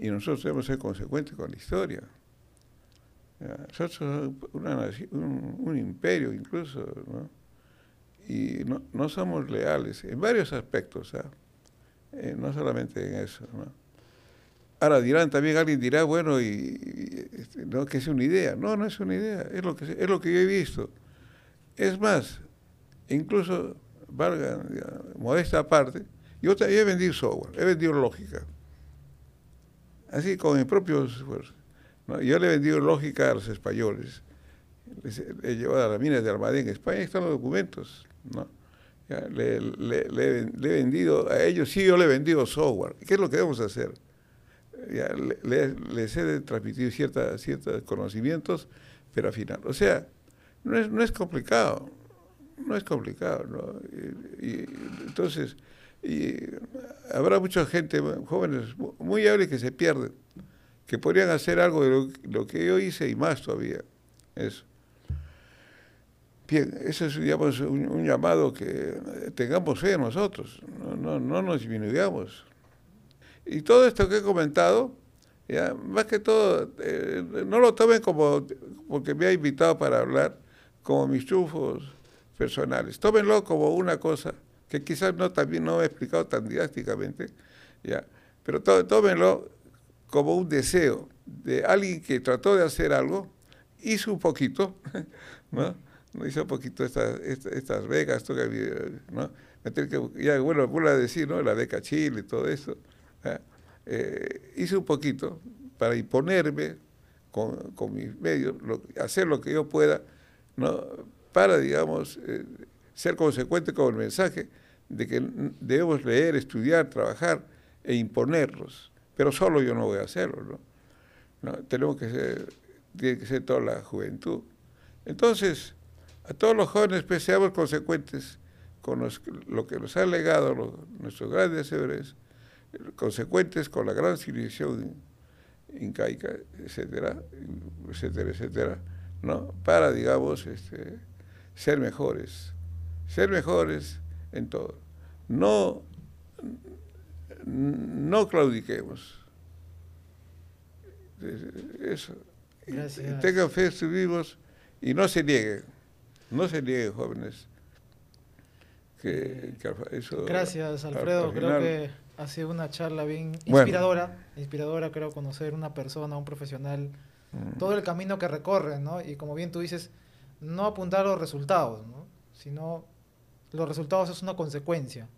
y nosotros debemos ser consecuentes con la historia. Nosotros una, un, un, imperio incluso, y no, no, somos leales en varios aspectos, ¿eh? Eh, no solamente en eso. ¿no? Ahora dirán, también alguien dirá, bueno, y, este, no que es una idea. No, no es una idea, es lo que, es lo que yo he visto. Es más, incluso, valga, modesta aparte, yo, yo he vendido software, he vendido lógica. Así con mis propios esfuerzos. ¿no? Yo le he vendido lógica a los españoles. Les he, llevado a las minas de Almadén. En España están los documentos. ¿no? Le, le, le, le, he vendido a ellos, sí, yo le he vendido software. ¿Qué es lo que debemos hacer? Ya, les he transmitido ciertos cierta conocimientos, pero al final. O sea, no es, no es complicado. No es complicado. ¿no? Y, entonces, y habrá mucha gente, jóvenes muy hábiles que se pierden que podrían hacer algo de lo, lo, que yo hice y más todavía. Eso. Bien, eso es digamos, un, un llamado que tengamos fe en nosotros, no, no, no nos disminuyamos. Y todo esto que he comentado, ya, más que todo, eh, no lo tomen como porque me ha invitado para hablar, como mis trufos personales. Tómenlo como una cosa que quizás no también no he explicado tan didácticamente, ya, pero tó, tómenlo como un deseo de alguien que trató de hacer algo, hizo un poquito, ¿no? No hizo un poquito estas, estas, estas becas, esto que ¿no? Meter que, ya, bueno, vuelvo a decir, ¿no? La beca Chile y todo eso. ¿eh? Eh, hice un poquito para imponerme con, con mis medios, lo- hacer lo que yo pueda, ¿no? Para, digamos, eh, ser consecuente con el mensaje de que debemos leer, estudiar, trabajar e imponerlos. Pero solo yo no voy a hacerlo, ¿no? ¿no? Tenemos que ser, tiene que ser toda la juventud. Entonces, a todos los jóvenes, pues, seamos consecuentes con los- lo que nos han legado los- nuestros grandes héroes, consecuentes con la gran civilización incaica, etcétera, etcétera, etcétera, ¿no? Para, digamos, este, ser mejores, ser mejores en todo. No, no claudiquemos. Eso. Gracias. Tengan fe en sus vivos y no se nieguen. No se nieguen, jóvenes. Que, que al- eso, Gracias, al- Alfredo. al Creo que ha sido una charla bien Bueno. inspiradora. Inspiradora, creo, conocer una persona, un profesional, Mm. todo el camino que recorre, ¿no? Y como bien tú dices, no apuntar a los resultados, ¿no? Sino los resultados es una consecuencia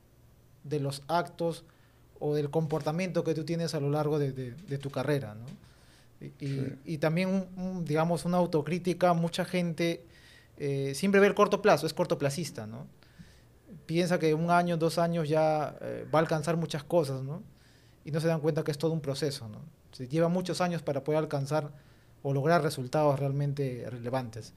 de los actos o del comportamiento que tú tienes a lo largo de, de- de tu carrera, ¿no? Y, y- Sí. y también, un- un, digamos, una autocrítica, mucha gente eh, siempre ve el corto plazo, es cortoplacista, ¿no? Piensa que un año, dos años ya eh, va a alcanzar muchas cosas, ¿no? Y no se dan cuenta que es todo un proceso, ¿no? Se lleva muchos años para poder alcanzar o lograr resultados realmente relevantes.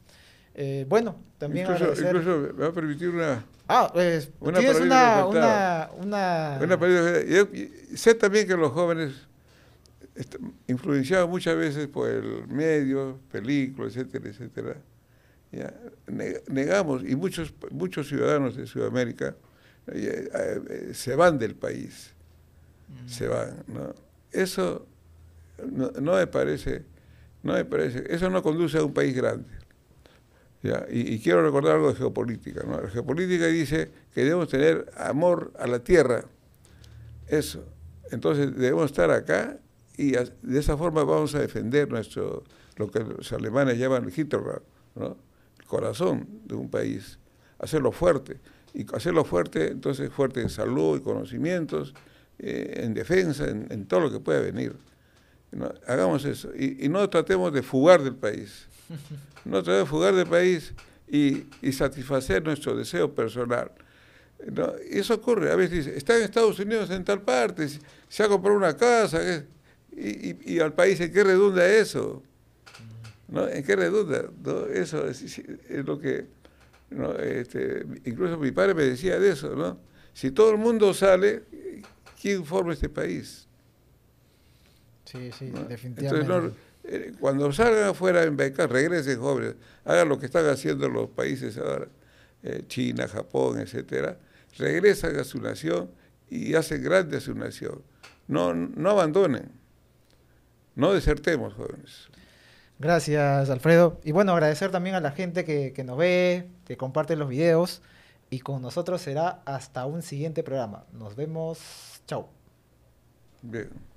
Eh, bueno, también incluso, me va a permitir una, Ah, pues, Una tienes una, una, yo- sé también que los jóvenes, influenciados muchas veces por el medio, películas, etcétera, etcétera, ya, negamos, y muchos, muchos ciudadanos de Sudamérica eh, eh, se van del país, Mm. se van, ¿no? Eso no, no me parece, no me parece, eso no conduce a un país grande. Ya, y, y quiero recordar algo de geopolítica. ¿no? La geopolítica dice que debemos tener amor a la tierra. Eso. Entonces debemos estar acá y de esa forma vamos a defender nuestro, lo que los alemanes llaman el Hinterland, ¿no? Corazón de un país. Hacerlo fuerte. Y hacerlo fuerte, entonces fuerte en salud y conocimientos, eh, en defensa, en, todo lo que pueda venir. Hagamos eso. Y, no tratemos de fugar del país. No tratemos de fugar del país y, satisfacer nuestro deseo personal. ¿no? Eso ocurre. A veces dice, está en Estados Unidos en tal parte, se- ha comprado una casa. y- y al país, ¿en qué redunda eso? ¿No? ¿En qué redunda? ¿No? Eso es, es lo que... ¿no? Este, incluso mi padre me decía de eso, ¿no? Si todo el mundo sale, ¿quién forma este país? Sí, sí, ¿no? definitivamente. Entonces, eh, cuando salgan afuera en becas, regresen jóvenes, hagan lo que están haciendo los países ahora, eh, China, Japón, etcétera, regresan a su nación y hacen grande a su nación. No, no abandonen, no desertemos, jóvenes. Gracias, Alfredo. Y bueno, agradecer también a la gente que, que nos ve, que comparte los videos. Y con nosotros será hasta un siguiente programa. Nos vemos. Chao. Bien.